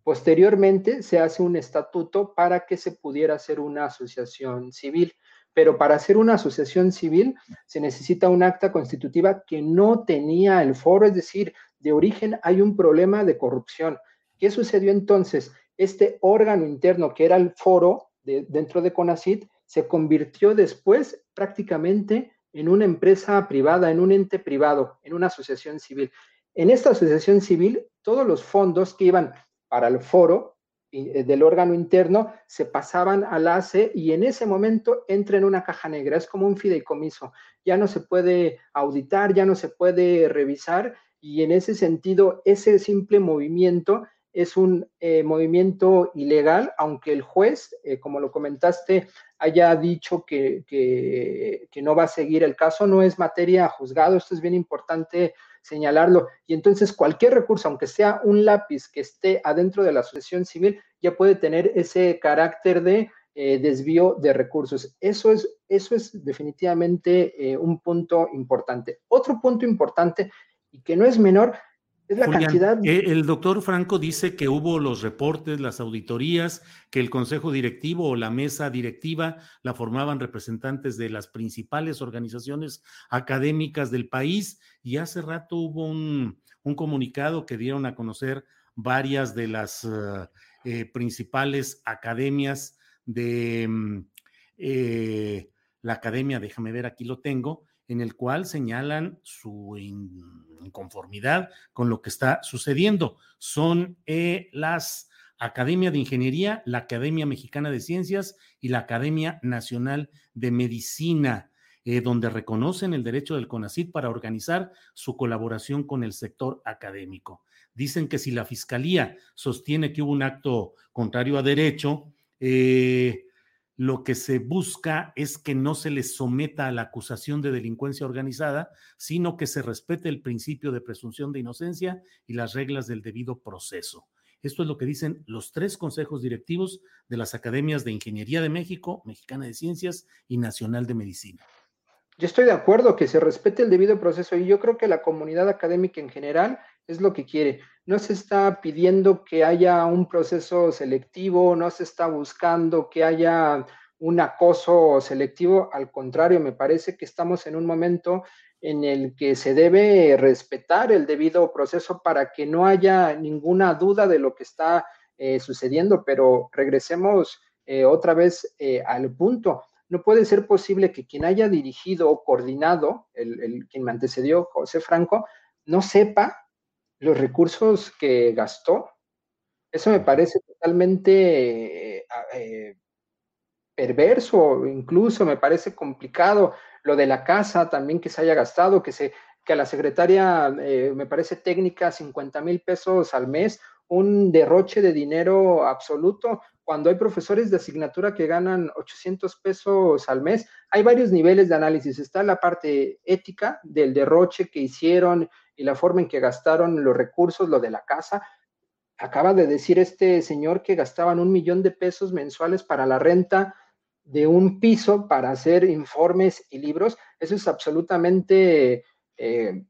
Posteriormente se hace un estatuto para que se pudiera hacer una asociación civil, pero para hacer una asociación civil se necesita un acta constitutiva que no tenía el foro, es decir, de origen hay un problema de corrupción. ¿Qué sucedió entonces? Este órgano interno que era el foro dentro de CONACIT se convirtió después prácticamente en una empresa privada, en un ente privado, en una asociación civil. En esta asociación civil, todos los fondos que iban para el foro eh, del órgano interno se pasaban al ACE y en ese momento entra en una caja negra, es como un fideicomiso, ya no se puede auditar, ya no se puede revisar y en ese sentido ese simple movimiento es un eh, movimiento ilegal, aunque el juez, eh, como lo comentaste, haya dicho que, que, no va a seguir el caso, no es materia juzgado, esto es bien importante señalarlo. Y entonces cualquier recurso, aunque sea un lápiz que esté adentro de la asociación civil, ya puede tener ese carácter de eh, desvío de recursos. Eso es, eso es definitivamente un punto importante. Otro punto importante y que no es menor es la cantidad. Eh, el doctor Franco dice que hubo los reportes, las auditorías, que el consejo directivo o la mesa directiva la formaban representantes de las principales organizaciones académicas del país y hace rato hubo un, comunicado que dieron a conocer varias de las eh, eh, principales academias de mm, la academia, déjame ver, aquí lo tengo, en el cual señalan su inconformidad con lo que está sucediendo. Son eh, las Academia de Ingeniería, la Academia Mexicana de Ciencias y la Academia Nacional de Medicina, eh, donde reconocen el derecho del CONACID para organizar su colaboración con el sector académico. Dicen que si la Fiscalía sostiene que hubo un acto contrario a derecho, eh, lo que se busca es que no se les someta a la acusación de delincuencia organizada, sino que se respete el principio de presunción de inocencia y las reglas del debido proceso. Esto es lo que dicen los tres consejos directivos de las academias de Ingeniería de México, Mexicana de Ciencias y Nacional de Medicina. Yo estoy de acuerdo que se respete el debido proceso y yo creo que la comunidad académica en general es lo que quiere. No se está pidiendo que haya un proceso selectivo, no se está buscando que haya un acoso selectivo, al contrario, me parece que estamos en un momento en el que se debe respetar el debido proceso para que no haya ninguna duda de lo que está eh, sucediendo, pero regresemos eh, otra vez eh, al punto. No puede ser posible que quien haya dirigido o coordinado, el, quien me antecedió, José Franco, no sepa los recursos que gastó. Eso me parece totalmente eh, eh, perverso, incluso me parece complicado. Lo de la casa también que se haya gastado, que, se, que a la secretaria eh, me parece técnica 50 mil pesos al mes, un derroche de dinero absoluto cuando hay profesores de asignatura que ganan 800 pesos al mes, hay varios niveles de análisis. Está la parte ética del derroche que hicieron y la forma en que gastaron los recursos, lo de la casa. Acaba de decir este señor que gastaban un millón de pesos mensuales para la renta de un piso para hacer informes y libros. Eso es absolutamente eh,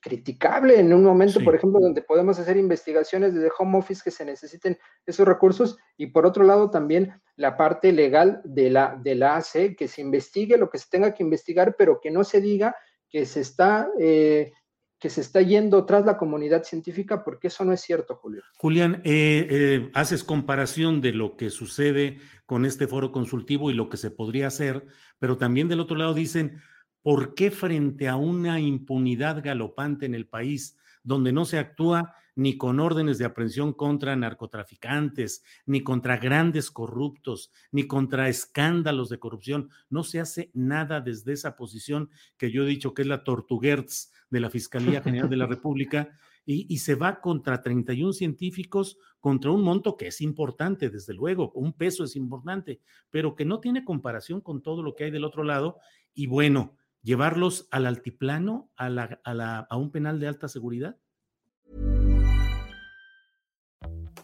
criticable en un momento, por ejemplo, donde podemos hacer investigaciones desde home office que se necesiten esos recursos y por otro lado también la parte legal de la, de la AC, que se investigue lo que se tenga que investigar, pero que no se diga que se está... Eh, que se está yendo tras la comunidad científica, porque eso no es cierto, Julio. Julián, eh, eh, haces comparación de lo que sucede con este foro consultivo y lo que se podría hacer, pero también del otro lado dicen, ¿Por qué frente a una impunidad galopante en el país, donde no se actúa ni con órdenes de aprehensión contra narcotraficantes, ni contra grandes corruptos, ni contra escándalos de corrupción, no se hace nada desde esa posición que yo he dicho que es la tortuguerz de la Fiscalía General de la República, y, y, se va contra 31 científicos, contra un monto que es importante, desde luego, un peso es importante, pero que no tiene comparación con todo lo que hay del otro lado. Y bueno, llevarlos al altiplano, a, la, a, la, a un penal de alta seguridad?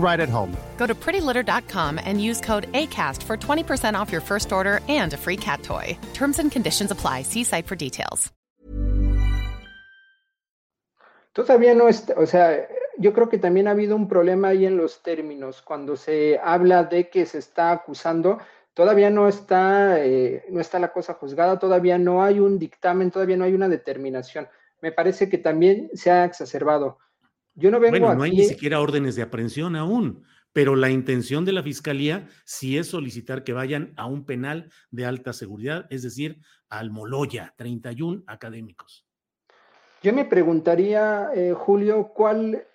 right at home. Go to prettylitter.com and use code ACAST for 20% off your first order and a free cat toy. Terms and conditions apply. See site for details. Todavía no está, o sea, yo creo que también ha habido un problema ahí en los términos. Cuando se habla de que se está acusando, todavía no está, eh, no está la cosa juzgada, todavía no hay un dictamen, todavía no hay una determinación. Me parece que también se ha exacerbado. Yo no vengo bueno, no hay ni siquiera órdenes de aprehensión aún, pero la intención de la fiscalía sí es solicitar que vayan a un penal de alta seguridad, es decir, al Moloya, 31 académicos. Yo me preguntaría, eh, Julio, cuál...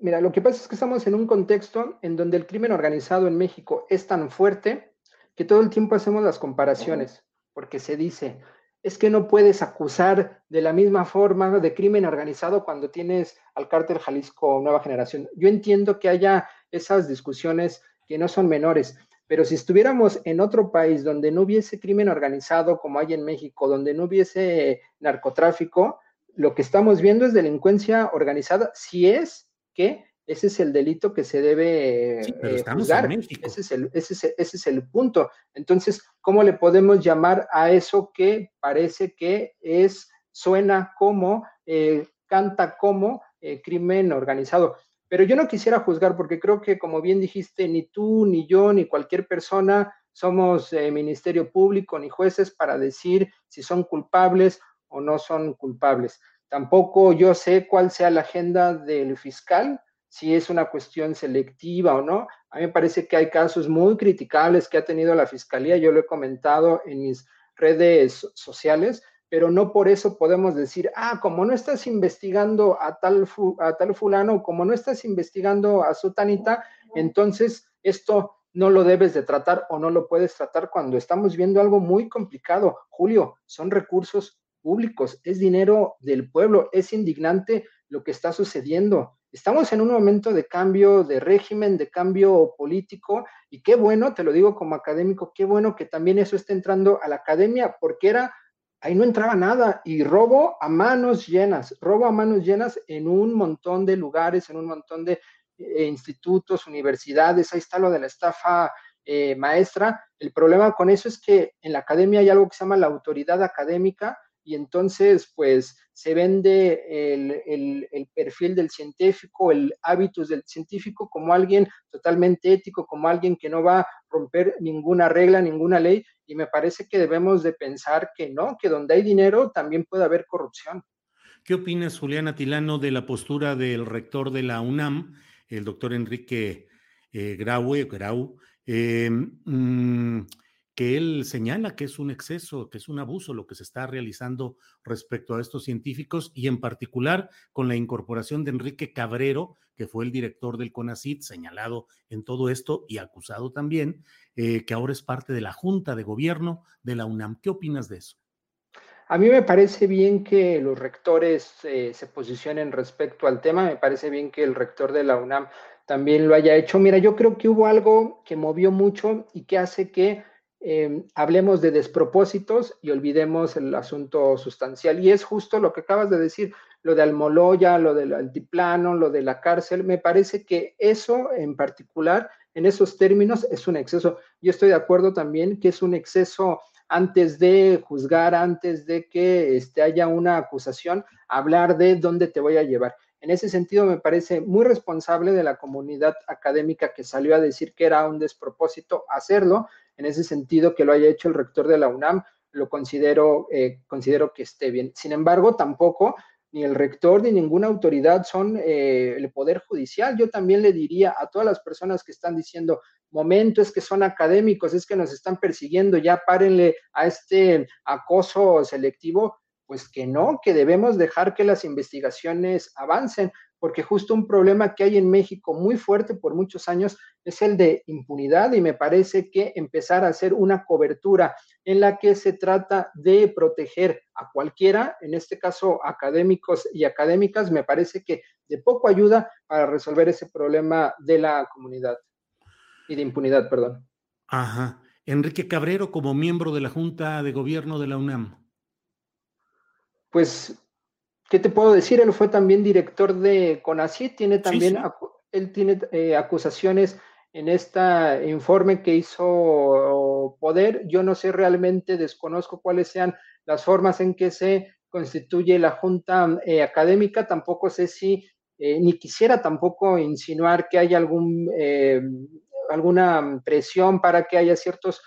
Mira, lo que pasa es que estamos en un contexto en donde el crimen organizado en México es tan fuerte que todo el tiempo hacemos las comparaciones, porque se dice, es que no puedes acusar de la misma forma de crimen organizado cuando tienes al cártel Jalisco Nueva Generación. Yo entiendo que haya esas discusiones que no son menores, pero si estuviéramos en otro país donde no hubiese crimen organizado como hay en México, donde no hubiese narcotráfico, lo que estamos viendo es delincuencia organizada, si es que ese es el delito que se debe eh, juzgar. Ese es, el, ese, es el, punto. Entonces, ¿cómo le podemos llamar a eso que parece que es, suena como, eh, canta como eh, crimen organizado? Pero yo no quisiera juzgar porque creo que, como bien dijiste, ni tú, ni yo, ni cualquier persona somos ministerio público ni jueces para decir si son culpables o no son culpables. Tampoco yo sé cuál sea la agenda del fiscal, si es una cuestión selectiva o no. A mí me parece que hay casos muy criticables que ha tenido la Fiscalía, yo lo he comentado en mis redes sociales, pero no por eso podemos decir, ah, como no estás investigando a tal, a tal fulano, como no estás investigando a Sutanita, entonces esto no lo debes de tratar o no lo puedes tratar cuando estamos viendo algo muy complicado. Julio, son recursos públicos, es dinero del pueblo, es indignante lo que está sucediendo. Estamos en un momento de cambio de régimen, de cambio político, y qué bueno, te lo digo como académico, qué bueno que también eso esté entrando a la academia, porque era, ahí no entraba nada, y robo a manos llenas, robo a manos llenas en un montón de lugares, en un montón de eh, institutos, universidades, ahí está lo de la estafa eh, maestra. El problema con eso es que en la academia hay algo que se llama la autoridad académica, y entonces pues se vende el, perfil del científico, el hábitus del científico como alguien totalmente ético, como alguien que no va a romper ninguna regla, ninguna ley, y me parece que debemos de pensar que no, que donde hay dinero también puede haber corrupción. ¿Qué opinas, Julián Tilano, de la postura del rector de la UNAM, el doctor Enrique eh, Graue, Grau? Eh, mm, que él señala que es un exceso, que es un abuso lo que se está realizando respecto a estos científicos y en particular con la incorporación de Enrique Cabrero, que fue el director del CONACIT, señalado en todo esto y acusado también, eh, que ahora es parte de la Junta de Gobierno de la UNAM. ¿Qué opinas de eso? A mí me parece bien que los rectores eh, se posicionen respecto al tema, me parece bien que el rector de la UNAM también lo haya hecho. Mira, yo creo que hubo algo que movió mucho y que hace que Em, hablemos de despropósitos y olvidemos el asunto sustancial. Y es justo lo que acabas de decir, lo de Almoloya, lo del altiplano, lo de la cárcel. Me parece que eso en particular, en esos términos, es un exceso. Yo estoy de acuerdo también que es un exceso antes de juzgar, antes de que este, haya una acusación, hablar de dónde te voy a llevar. En ese sentido, me parece muy responsable de la comunidad académica que salió a decir que era un despropósito hacerlo, en ese sentido que lo haya hecho el rector de la UNAM. lo considero, eh, considero que esté bien. Sin embargo, tampoco ni el rector ni ninguna autoridad son eh, el Poder Judicial. Yo también le diría a todas las personas que están diciendo, momento es que son académicos, es que nos están persiguiendo, ya párenle a este acoso selectivo, pues que no, que debemos dejar que las investigaciones avancen porque justo un problema que hay en México muy fuerte por muchos años es el de impunidad y me parece que empezar a hacer una cobertura en la que se trata de proteger a cualquiera, en este caso académicos y académicas, me parece que de poco ayuda para resolver ese problema de la comunidad y de impunidad, perdón. Ajá. Enrique Cabrero como miembro de la Junta de Gobierno de la UNAM. Pues ¿qué te puedo decir? Él fue también director de CONACYT, tiene también, él tiene eh, acusaciones en este informe que hizo Poder. Yo no sé realmente, desconozco cuáles sean las formas en que se constituye la Junta eh, Académica, tampoco sé si, eh, ni quisiera tampoco insinuar que haya algún, alguna presión para que haya ciertos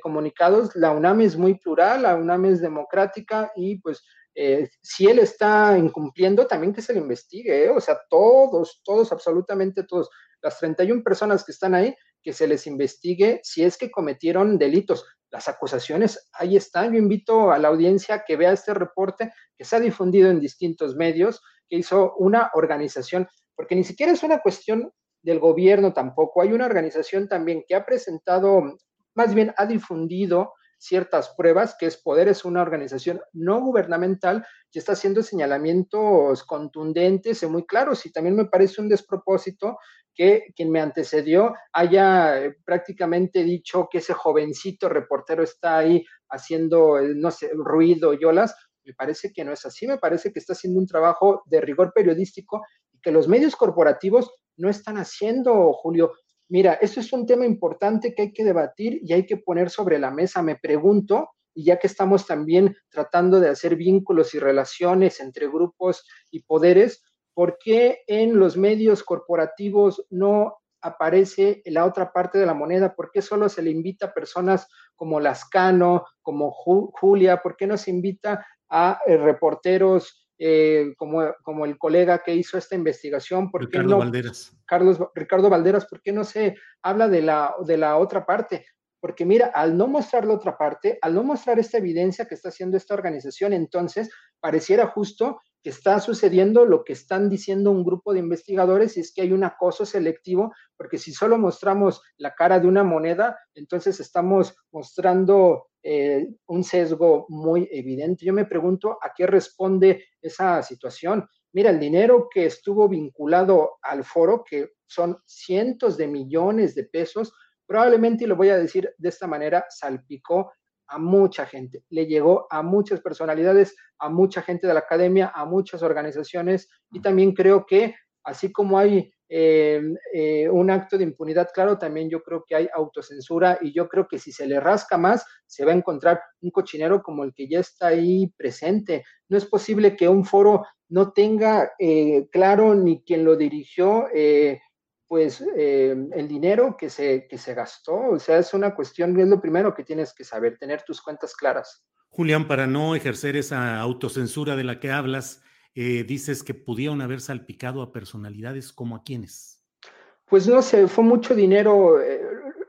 comunicados. La UNAM es muy plural, la UNAM es democrática y pues eh, si él está incumpliendo, también que se le investigue, ¿eh? o sea, todos, todos, absolutamente todos, las 31 personas que están ahí, que se les investigue si es que cometieron delitos. Las acusaciones, ahí están. Yo invito a la audiencia que vea este reporte que se ha difundido en distintos medios, que hizo una organización, porque ni siquiera es una cuestión del gobierno tampoco, hay una organización también que ha presentado, más bien ha difundido ciertas pruebas, que es Poder, es una organización no gubernamental que está haciendo señalamientos contundentes y muy claros. Y también me parece un despropósito que quien me antecedió haya eh, prácticamente dicho que ese jovencito reportero está ahí haciendo, eh, no sé, ruido y olas. Me parece que no es así, me parece que está haciendo un trabajo de rigor periodístico y que los medios corporativos no están haciendo, Julio. Mira, esto es un tema importante que hay que debatir y hay que poner sobre la mesa. Me pregunto, y ya que estamos también tratando de hacer vínculos y relaciones entre grupos y poderes, ¿por qué en los medios corporativos no aparece la otra parte de la moneda? ¿Por qué solo se le invita a personas como Lascano, como Julia? ¿Por qué no se invita a eh, reporteros eh, como, como el colega que hizo esta investigación. ¿por Ricardo no, Valderas. Carlos, Ricardo Valderas, ¿por qué no se habla de la, de la otra parte? Porque mira, al no mostrar la otra parte, al no mostrar esta evidencia que está haciendo esta organización, entonces pareciera justo que está sucediendo lo que están diciendo un grupo de investigadores y es que hay un acoso selectivo, porque si solo mostramos la cara de una moneda, entonces estamos mostrando eh, un sesgo muy evidente. Yo me pregunto a qué responde esa situación. Mira, el dinero que estuvo vinculado al foro, que son cientos de millones de pesos, probablemente, y lo voy a decir de esta manera, salpicó a mucha gente, le llegó a muchas personalidades, a mucha gente de la academia, a muchas organizaciones y también creo que así como hay eh, eh, un acto de impunidad, claro, también yo creo que hay autocensura y yo creo que si se le rasca más, se va a encontrar un cochinero como el que ya está ahí presente. No es posible que un foro no tenga eh, claro ni quien lo dirigió, pues el dinero que se, que se gastó. O sea, es una cuestión, es lo primero que tienes que saber, tener tus cuentas claras. Julián, para no ejercer esa autocensura de la que hablas, eh, dices que pudieron haber salpicado a personalidades como a quienes. Pues no sé, fue mucho dinero eh,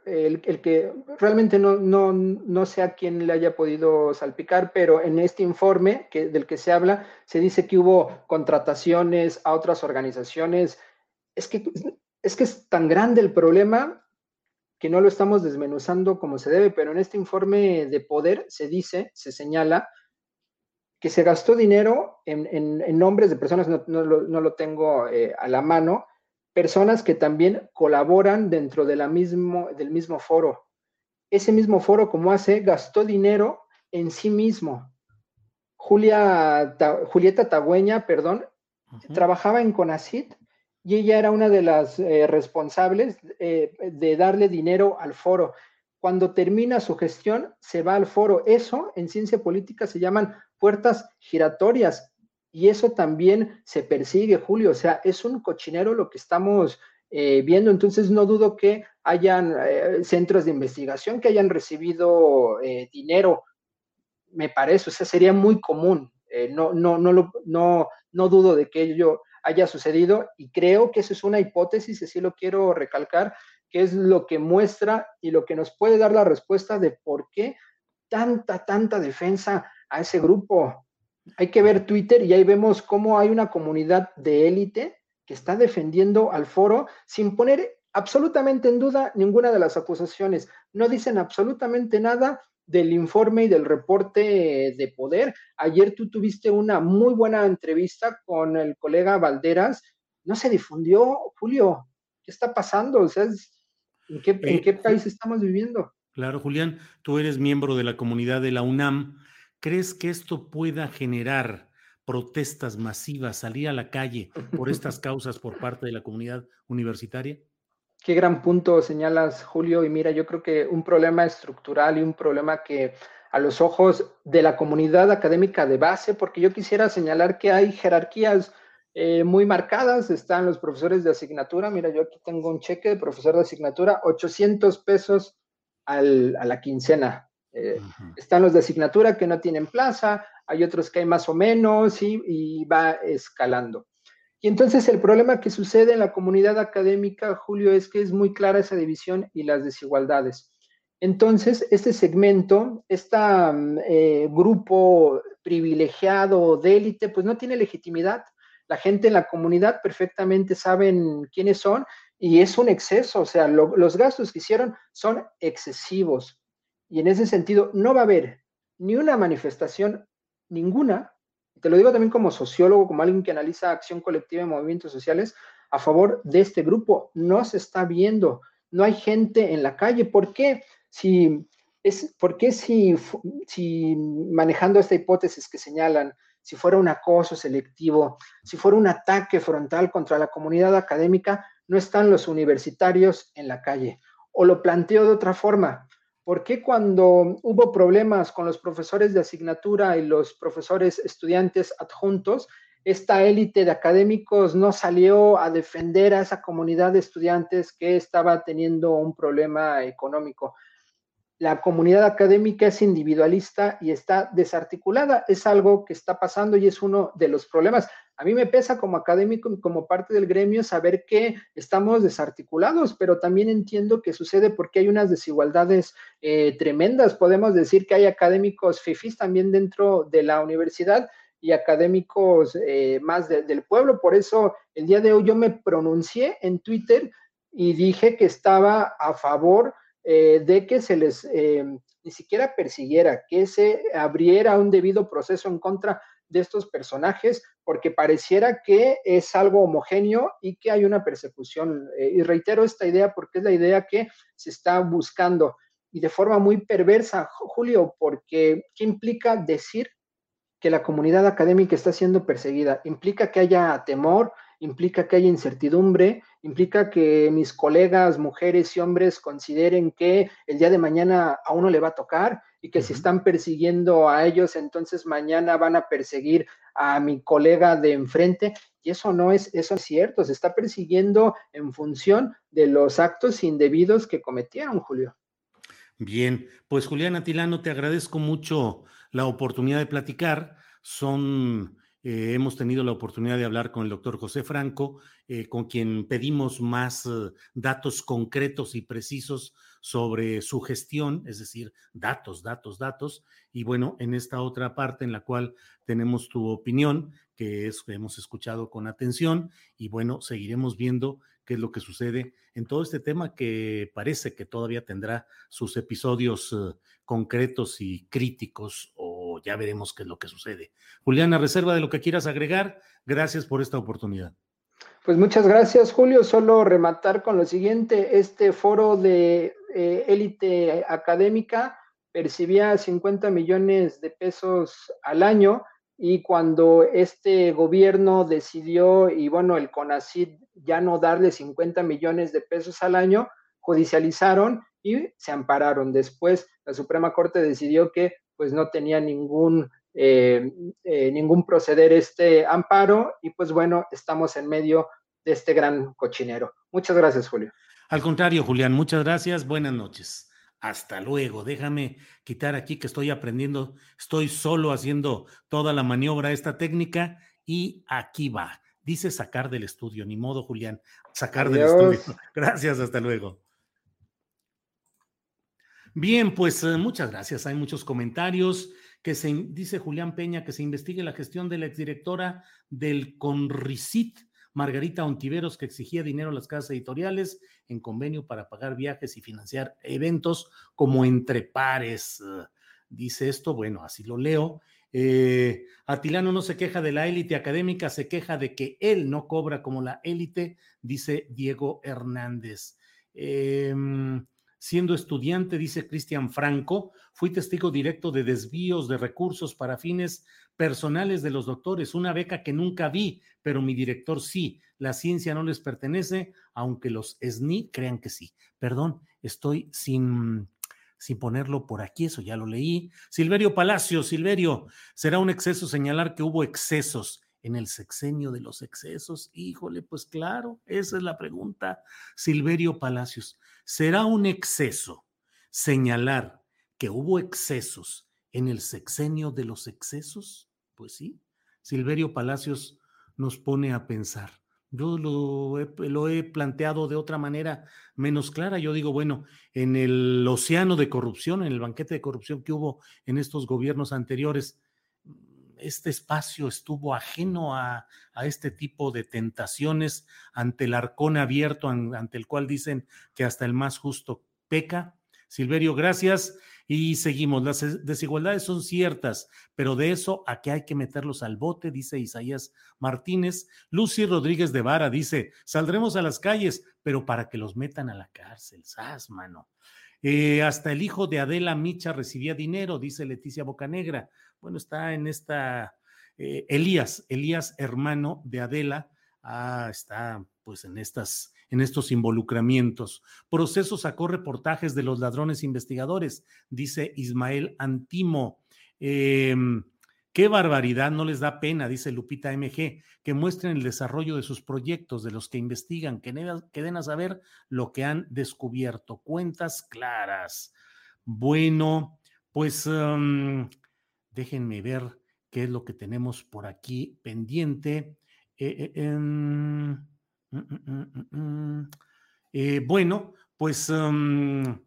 el, que realmente no, no, no, sé a quién le haya podido salpicar, pero en este informe que, del que se habla, se dice que hubo contrataciones a otras organizaciones. Es que, es que es tan grande el problema que no lo estamos desmenuzando como se debe, pero en este informe de poder se dice, se señala que se gastó dinero en, nombres de personas, no, lo, tengo eh, a la mano, personas que también colaboran dentro de la mismo, del mismo foro. Ese mismo foro, como hace, gastó dinero en sí mismo. Julia, Julieta Tagüeña, perdón, trabajaba en CONACIT y ella era una de las eh, responsables eh, de darle dinero al foro. Cuando termina su gestión, se va al foro. Eso en ciencia política se llaman puertas giratorias. Y eso también se persigue, Julio. O sea, es un cochinero lo que estamos eh, viendo. Entonces, no dudo que hayan eh, centros de investigación que hayan recibido eh, dinero. me parece, o sea, sería muy común. No, no, no, no, no dudo de que ello haya sucedido y creo que eso es una hipótesis, y así lo quiero recalcar, que es lo que muestra y lo que nos puede dar la respuesta de por qué tanta, tanta defensa a ese grupo. Hay que ver Twitter y ahí vemos cómo hay una comunidad de élite que está defendiendo al foro sin poner absolutamente en duda ninguna de las acusaciones. No dicen absolutamente nada del informe y del reporte de poder. Ayer tú tuviste una muy buena entrevista con el colega Valderas. No se difundió, Julio. ¿Qué está pasando? O sea, ¿en, qué, ¿en qué país estamos viviendo? Claro, Julián, tú eres miembro de la comunidad de la UNAM. ¿Crees que esto pueda generar protestas masivas, salir a la calle por estas causas por parte de la comunidad universitaria? Qué gran punto señalas, Julio. Y mira, yo creo que un problema estructural y un problema que a los ojos de la comunidad académica de base, porque yo quisiera señalar que hay jerarquías eh, muy marcadas. Están los profesores de asignatura. Mira, yo aquí tengo un cheque de profesor de asignatura, 800 pesos al, a la quincena. Eh, están los de asignatura que no tienen plaza, hay otros que hay más o menos y va escalando. Y entonces el problema que sucede en la comunidad académica, Julio, es que es muy clara esa división y las desigualdades. Entonces, este segmento, este grupo privilegiado de élite, pues no tiene legitimidad. La gente en la comunidad perfectamente saben quiénes son y es un exceso, o sea, los gastos que hicieron son excesivos. Y en ese sentido, no va a haber ni una manifestación, ninguna, te lo digo también como sociólogo, como alguien que analiza acción colectiva y movimientos sociales, a favor de este grupo. No se está viendo, no hay gente en la calle. ¿Por qué? Si, es, ¿por qué si, si manejando esta hipótesis que señalan, si fuera un acoso selectivo, si fuera un ataque frontal contra la comunidad académica, no están los universitarios en la calle? O lo planteo de otra forma, ¿Por qué cuando hubo problemas con los profesores de asignatura y los profesores estudiantes adjuntos, esta élite de académicos no salió a defender a esa comunidad de estudiantes que estaba teniendo un problema económico? La comunidad académica es individualista y está desarticulada. Es algo que está pasando y es uno de los problemas. A mí me pesa como académico y como parte del gremio saber que estamos desarticulados, pero también entiendo que sucede porque hay unas desigualdades eh, tremendas. Podemos decir que hay académicos FIFIs también dentro de la universidad y académicos eh, más del pueblo. Por eso el día de hoy yo me pronuncié en Twitter y dije que estaba a favor eh, de que se les ni siquiera persiguiera, que se abriera un debido proceso en contra de estos personajes, porque pareciera que es algo homogéneo y que hay una persecución. Eh, y reitero esta idea porque es la idea que se está buscando y de forma muy perversa, Julio, porque ¿qué implica decir que la comunidad académica está siendo perseguida? Implica que haya temor, implica que haya incertidumbre, implica que mis colegas, mujeres y hombres consideren que el día de mañana a uno le va a tocar y que si están persiguiendo a ellos, entonces mañana van a perseguir a mi colega de enfrente. Y eso no es, eso es cierto, se está persiguiendo en función de los actos indebidos que cometieron, Julio. Bien, pues Julián Atilano, te agradezco mucho la oportunidad de platicar. Son eh, hemos tenido la oportunidad de hablar con el doctor José Franco, eh, con quien pedimos más eh, datos concretos y precisos sobre su gestión, es decir, datos, datos, datos. Y bueno, en esta otra parte en la cual tenemos tu opinión, que es que hemos escuchado con atención, y bueno, seguiremos viendo qué es lo que sucede en todo este tema que parece que todavía tendrá sus episodios concretos y críticos o ya veremos qué es lo que sucede. Juliana, reserva de lo que quieras agregar. Gracias por esta oportunidad. Pues muchas gracias, Julio. Solo rematar con lo siguiente, este foro de eh, élite académica percibía 50 millones de pesos al año y cuando este gobierno decidió, y bueno, el CONACID ya no darle 50 millones de pesos al año, judicializaron y se ampararon. Después la Suprema Corte decidió que pues no tenía ningún, eh, eh, ningún proceder este amparo y pues bueno, estamos en medio de este gran cochinero. Muchas gracias, Julio. Al contrario, Julián, muchas gracias. Buenas noches. Hasta luego. Déjame quitar aquí que estoy aprendiendo, estoy solo haciendo toda la maniobra esta técnica y aquí va. Dice sacar del estudio, ni modo, Julián, sacar del estudio. Gracias, hasta luego. Bien, pues eh, muchas gracias. Hay muchos comentarios que se dice Julián Peña que se investigue la gestión de la exdirectora del CONRICIT, Margarita Ontiveros, que exigía dinero a las casas editoriales en convenio para pagar viajes y financiar eventos como entre pares. Dice esto, bueno, así lo leo. Eh, Atilano no se queja de la élite académica, se queja de que él no cobra como la élite, dice Diego Hernández. Eh, Siendo estudiante, dice Cristian Franco, fui testigo directo de desvíos de recursos para fines personales de los doctores, una beca que nunca vi, pero mi director sí. La ciencia no les pertenece, aunque los SNI crean que sí. Perdón, estoy sin, sin ponerlo por aquí, eso ya lo leí. Silverio Palacio, Silverio, será un exceso señalar que hubo excesos en el sexenio de los excesos? Híjole, pues claro, esa es la pregunta. Silverio Palacios, ¿será un exceso señalar que hubo excesos en el sexenio de los excesos? Pues sí, Silverio Palacios nos pone a pensar. Yo lo he, lo he, planteado de otra manera menos clara. Yo digo, bueno, en el océano de corrupción, en el banquete de corrupción que hubo en estos gobiernos anteriores, este espacio estuvo ajeno a, este tipo de tentaciones ante el arcón abierto ante el cual dicen que hasta el más justo peca. Silverio, gracias. Y seguimos. Las desigualdades son ciertas, pero de eso a que hay que meterlos al bote, dice Isaías Martínez. Lucy Rodríguez de Vara dice, saldremos a las calles, pero para que los metan a la cárcel. Sas, mano. Eh, hasta el hijo de Adela Micha recibía dinero, dice Leticia Bocanegra. Bueno, está en esta eh, Elías, Elías, hermano de Adela, ah, está pues en estas, en estos involucramientos. Proceso sacó reportajes de los ladrones investigadores, dice Ismael Antimo. Eh, Qué barbaridad, no les da pena, dice Lupita MG, que muestren el desarrollo de sus proyectos, de los que investigan, que, den a saber lo que han descubierto. Cuentas claras. Bueno, pues um, déjenme ver qué es lo que tenemos por aquí pendiente. Eh, eh, em, mm, mm, mm, eh, bueno, pues um,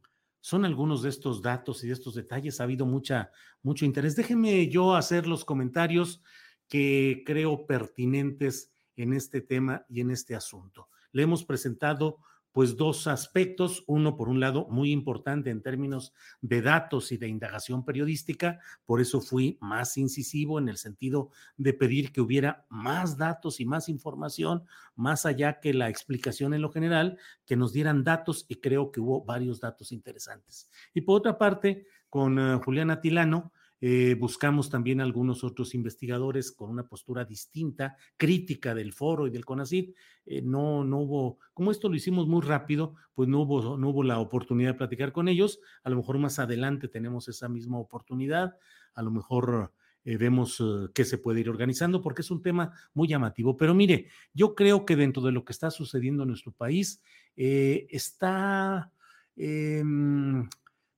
son algunos de estos datos y de estos detalles. Ha habido mucha, mucho interés. Déjenme yo hacer los comentarios que creo pertinentes en este tema y en este asunto. Le hemos presentado pues dos aspectos. Uno, por un lado, muy importante en términos de datos y de indagación periodística. Por eso fui más incisivo en el sentido de pedir que hubiera más datos y más información, más allá que la explicación en lo general, que nos dieran datos y creo que hubo varios datos interesantes. Y por otra parte, con uh, Juliana Tilano, eh, buscamos también algunos otros investigadores con una postura distinta, crítica del foro y del CONACYT. Eh, no, no hubo, como esto lo hicimos muy rápido, pues no hubo, no hubo la oportunidad de platicar con ellos. A lo mejor más adelante tenemos esa misma oportunidad. A lo mejor eh, vemos qué se puede ir organizando porque es un tema muy llamativo. Pero mire, yo creo que dentro de lo que está sucediendo en nuestro país está em,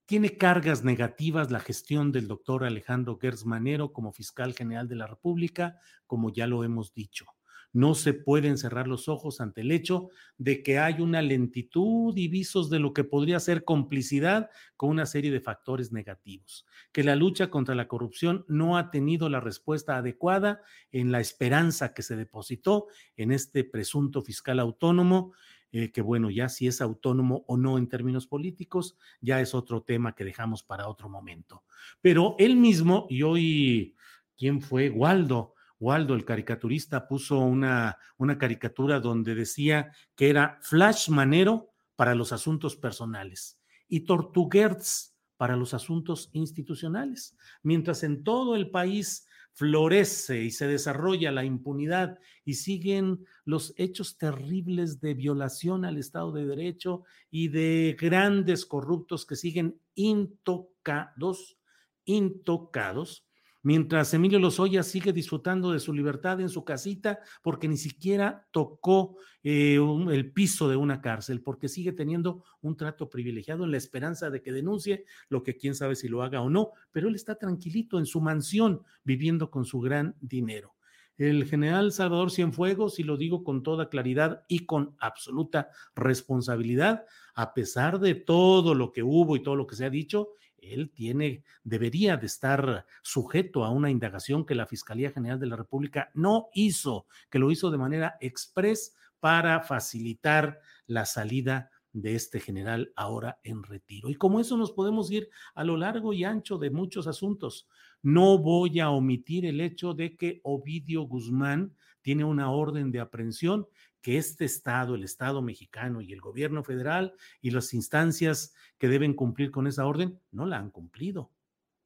tiene cargas negativas la gestión del doctor Alejandro Gertz Manero como fiscal general de la República, como ya lo hemos dicho. No se pueden cerrar los ojos ante el hecho de que hay una lentitud y visos de lo que podría ser complicidad con una serie de factores negativos, que la lucha contra la corrupción no ha tenido la respuesta adecuada en la esperanza que se depositó en este presunto fiscal autónomo eh, que bueno, ya si es autónomo o no en términos políticos, ya es otro tema que dejamos para otro momento. Pero él mismo, y hoy, ¿quién fue? Waldo. Waldo, el caricaturista, puso una, una caricatura donde decía que era Flash Manero para los asuntos personales y Tortuguerz para los asuntos institucionales. Mientras en todo el país florece y se desarrolla la impunidad y siguen los hechos terribles de violación al Estado de Derecho y de grandes corruptos que siguen intocados, intocados. Mientras Emilio Lozoya sigue disfrutando de su libertad en su casita porque ni siquiera tocó eh, el piso de una cárcel, porque sigue teniendo un trato privilegiado en la esperanza de que denuncie lo que quién sabe si lo haga o no, pero él está tranquilito en su mansión viviendo con su gran dinero. El general Salvador Cienfuegos, y lo digo con toda claridad y con absoluta responsabilidad, a pesar de todo lo que hubo y todo lo que se ha dicho, él tiene, debería de estar sujeto a una indagación que la Fiscalía General de la República no hizo, que lo hizo de manera express para facilitar la salida de este general ahora en retiro. Y como eso nos podemos ir a lo largo y ancho de muchos asuntos. No voy a omitir el hecho de que Ovidio Guzmán tiene una orden de aprehensión que este Estado, el Estado mexicano y el gobierno federal y las instancias que deben cumplir con esa orden no la han cumplido.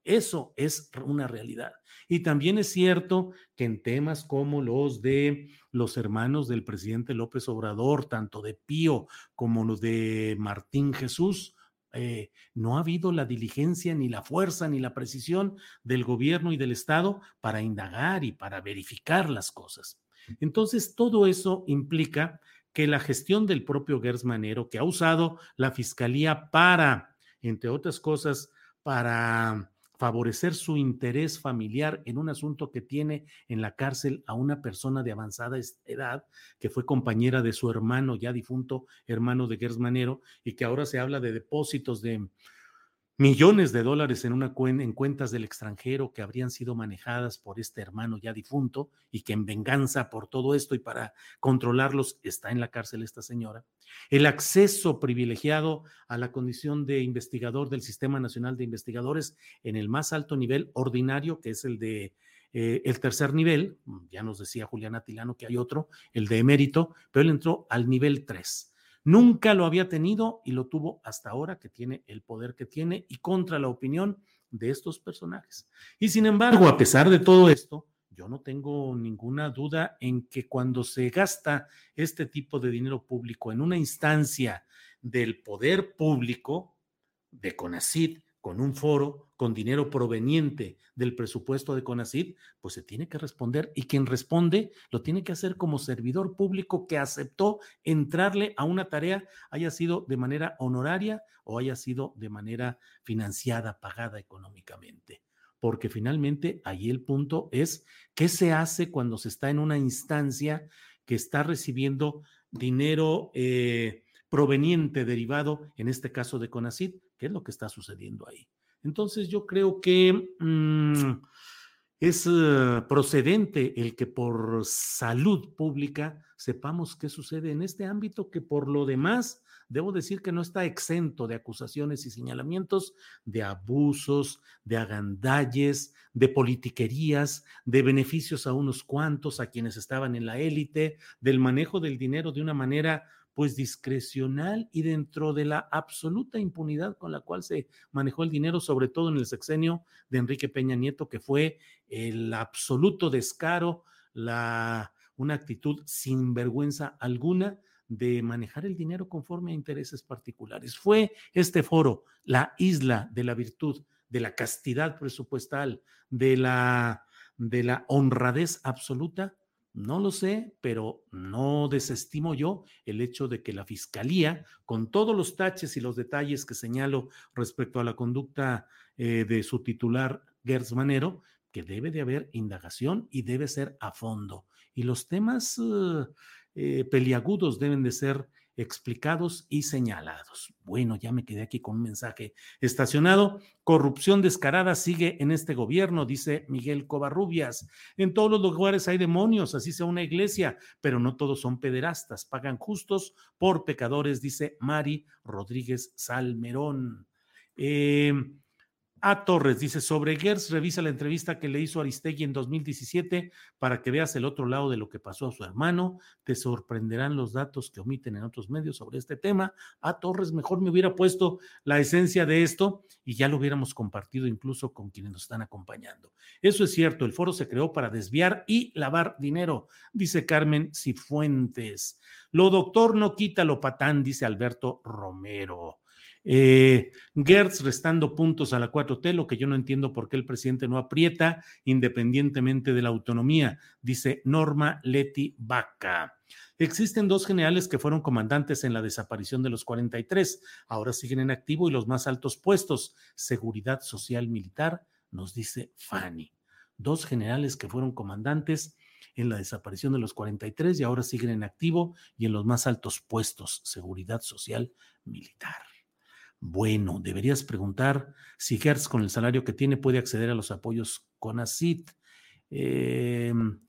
Eso es una realidad. Y también es cierto que en temas como los de los hermanos del presidente López Obrador, tanto de Pío como los de Martín Jesús, eh, no ha habido la diligencia, ni la fuerza, ni la precisión del gobierno y del Estado para indagar y para verificar las cosas. Entonces, todo eso implica que la gestión del propio Gers Manero, que ha usado la Fiscalía para, entre otras cosas, para favorecer su interés familiar en un asunto que tiene en la cárcel a una persona de avanzada edad, que fue compañera de su hermano ya difunto, hermano de Gersmanero, y que ahora se habla de depósitos de millones de dólares en, una en cuentas del extranjero que habrían sido manejadas por este hermano ya difunto y que en venganza por todo esto y para controlarlos está en la cárcel esta señora. El acceso privilegiado a la condición de investigador del Sistema Nacional de Investigadores en el más alto nivel ordinario, que es el de eh, el tercer nivel, ya nos decía Juliana Tilano que hay otro, el de emérito, pero él entró al nivel 3 Nunca lo había tenido y lo tuvo hasta ahora que tiene el poder que tiene y contra la opinión de estos personajes. Y sin embargo, a pesar de todo esto, yo no tengo ninguna duda en que cuando se gasta este tipo de dinero público en una instancia del poder público, de CONACID, con un foro, con dinero proveniente del presupuesto de CONACID, pues se tiene que responder y quien responde lo tiene que hacer como servidor público que aceptó entrarle a una tarea, haya sido de manera honoraria o haya sido de manera financiada, pagada económicamente. Porque finalmente ahí el punto es qué se hace cuando se está en una instancia que está recibiendo dinero eh, proveniente, derivado, en este caso de CONACID, ¿Qué es lo que está sucediendo ahí? Entonces yo creo que mm, es eh, procedente el que por salud pública sepamos qué sucede en este ámbito que por lo demás debo decir que no está exento de acusaciones y señalamientos de abusos, de agandalles, de politiquerías, de beneficios a unos cuantos, a quienes estaban en la élite, del manejo del dinero de una manera pues discrecional y dentro de la absoluta impunidad con la cual se manejó el dinero, sobre todo en el sexenio de Enrique Peña Nieto, que fue el absoluto descaro, la, una actitud sin vergüenza alguna de manejar el dinero conforme a intereses particulares. Fue este foro, la isla de la virtud, de la castidad presupuestal, de la, de la honradez absoluta, no lo sé, pero no desestimo yo el hecho de que la Fiscalía, con todos los taches y los detalles que señalo respecto a la conducta eh, de su titular, Gertz Manero, que debe de haber indagación y debe ser a fondo. Y los temas eh, eh, peliagudos deben de ser explicados y señalados. Bueno, ya me quedé aquí con un mensaje estacionado. Corrupción descarada sigue en este gobierno, dice Miguel Covarrubias. En todos los lugares hay demonios, así sea una iglesia, pero no todos son pederastas. Pagan justos por pecadores, dice Mari Rodríguez Salmerón. Eh, a Torres dice, sobre Gers, revisa la entrevista que le hizo Aristegui en 2017 para que veas el otro lado de lo que pasó a su hermano. Te sorprenderán los datos que omiten en otros medios sobre este tema. A Torres, mejor me hubiera puesto la esencia de esto y ya lo hubiéramos compartido incluso con quienes nos están acompañando. Eso es cierto, el foro se creó para desviar y lavar dinero, dice Carmen Cifuentes. Lo doctor no quita lo patán, dice Alberto Romero. Eh, Gertz restando puntos a la 4T, lo que yo no entiendo por qué el presidente no aprieta independientemente de la autonomía, dice Norma Leti Vaca. Existen dos generales que fueron comandantes en la desaparición de los 43. Ahora siguen en activo y los más altos puestos, seguridad social militar, nos dice Fanny. Dos generales que fueron comandantes en la desaparición de los 43 y ahora siguen en activo y en los más altos puestos, seguridad social militar. Bueno, deberías preguntar si Hertz con el salario que tiene puede acceder a los apoyos con ACID. Em,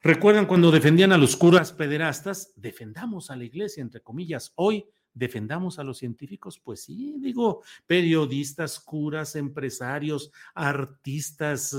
¿Recuerdan cuando defendían a los curas pederastas? Defendamos a la iglesia, entre comillas. Hoy defendamos a los científicos. Pues sí, digo, periodistas, curas, empresarios, artistas,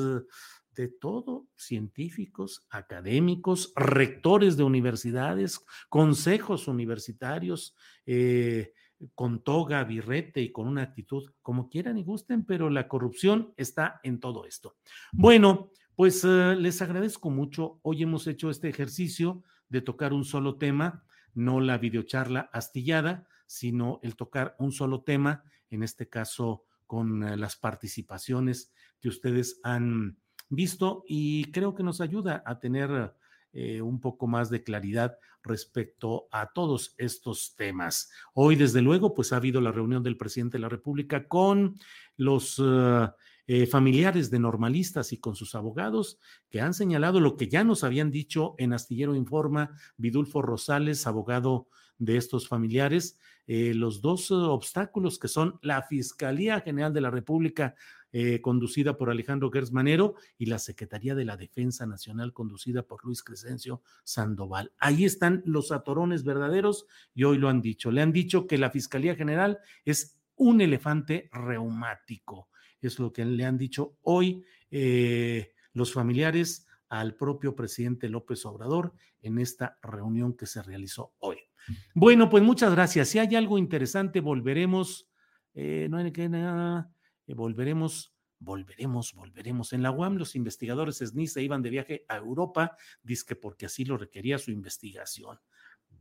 de todo, científicos, académicos, rectores de universidades, consejos universitarios, eh, con toga, birrete y con una actitud como quieran y gusten, pero la corrupción está en todo esto. Bueno, pues eh, les agradezco mucho. Hoy hemos hecho este ejercicio de tocar un solo tema, no la videocharla astillada, sino el tocar un solo tema, en este caso con eh, las participaciones que ustedes han visto y creo que nos ayuda a tener eh, un poco más de claridad respecto a todos estos temas. Hoy, desde luego, pues ha habido la reunión del presidente de la República con los eh, eh, familiares de normalistas y con sus abogados que han señalado lo que ya nos habían dicho en Astillero Informa, Vidulfo Rosales, abogado de estos familiares, los dos obstáculos que son la Fiscalía General de la República eh, conducida por Alejandro Gertz Manero, y la Secretaría de la Defensa Nacional, conducida por Luis Crescencio Sandoval. Ahí están los atorones verdaderos y hoy lo han dicho. Le han dicho que la Fiscalía General es un elefante reumático. Es lo que le han dicho hoy eh, los familiares al propio presidente López Obrador en esta reunión que se realizó hoy. Bueno, pues muchas gracias. Si hay algo interesante, volveremos. Eh, no hay que nada volveremos, volveremos, volveremos. En la UAM los investigadores SNI se iban de viaje a Europa, que porque así lo requería su investigación.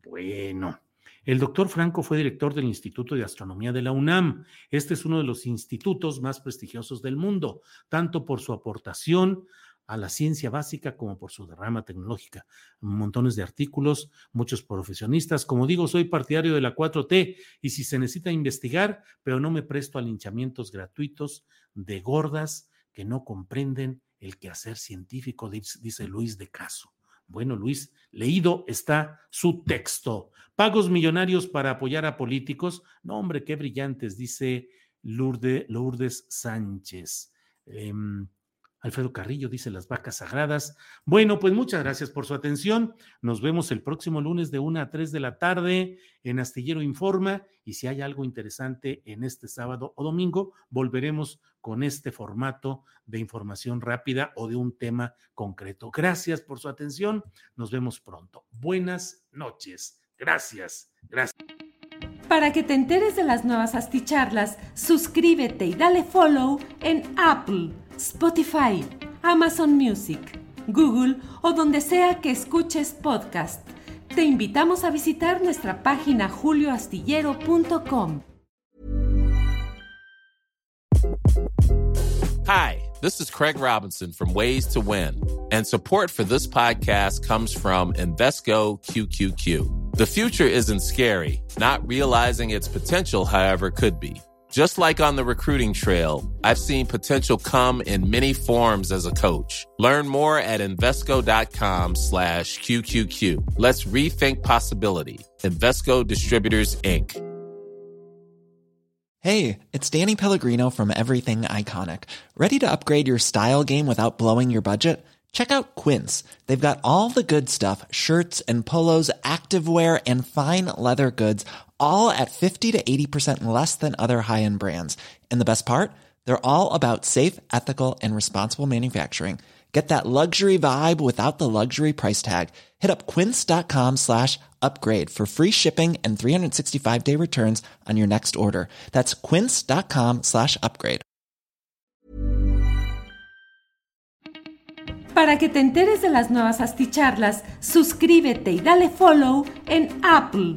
Bueno. El doctor Franco fue director del Instituto de Astronomía de la UNAM. Este es uno de los institutos más prestigiosos del mundo, tanto por su aportación a la ciencia básica como por su derrama tecnológica. Montones de artículos, muchos profesionistas. Como digo, soy partidario de la 4T y si se necesita investigar, pero no me presto a linchamientos gratuitos de gordas que no comprenden el quehacer científico, dice Luis de Caso. Bueno, Luis, leído está su texto. Pagos millonarios para apoyar a políticos. No, hombre, qué brillantes, dice Lourdes, Lourdes Sánchez. Em, Alfredo Carrillo dice las vacas sagradas. Bueno, pues muchas gracias por su atención. Nos vemos el próximo lunes de 1 a 3 de la tarde en Astillero Informa. Y si hay algo interesante en este sábado o domingo, volveremos con este formato de información rápida o de un tema concreto. Gracias por su atención. Nos vemos pronto. Buenas noches. Gracias. Gracias. Para que te enteres de las nuevas asticharlas, suscríbete y dale follow en Apple Spotify, Amazon Music, Google o donde sea que escuches podcast. Te invitamos a visitar nuestra página julioastillero.com. Hi, this is Craig Robinson from Ways to Win, and support for this podcast comes from Invesco QQQ. The future isn't scary, not realizing its potential, however, could be. Just like on the recruiting trail, I've seen potential come in many forms as a coach. Learn more at Invesco.com slash QQQ. Let's rethink possibility. Investco Distributors, Inc. Hey, it's Danny Pellegrino from Everything Iconic. Ready to upgrade your style game without blowing your budget? Check out Quince. They've got all the good stuff, shirts and polos, activewear, and fine leather goods all at 50 to 80% less than other high-end brands. And the best part? They're all about safe, ethical, and responsible manufacturing. Get that luxury vibe without the luxury price tag. Hit up quince.com slash upgrade for free shipping and 365-day returns on your next order. That's quince.com slash upgrade. Para que te enteres de las nuevas asticharlas, suscríbete y dale follow en Apple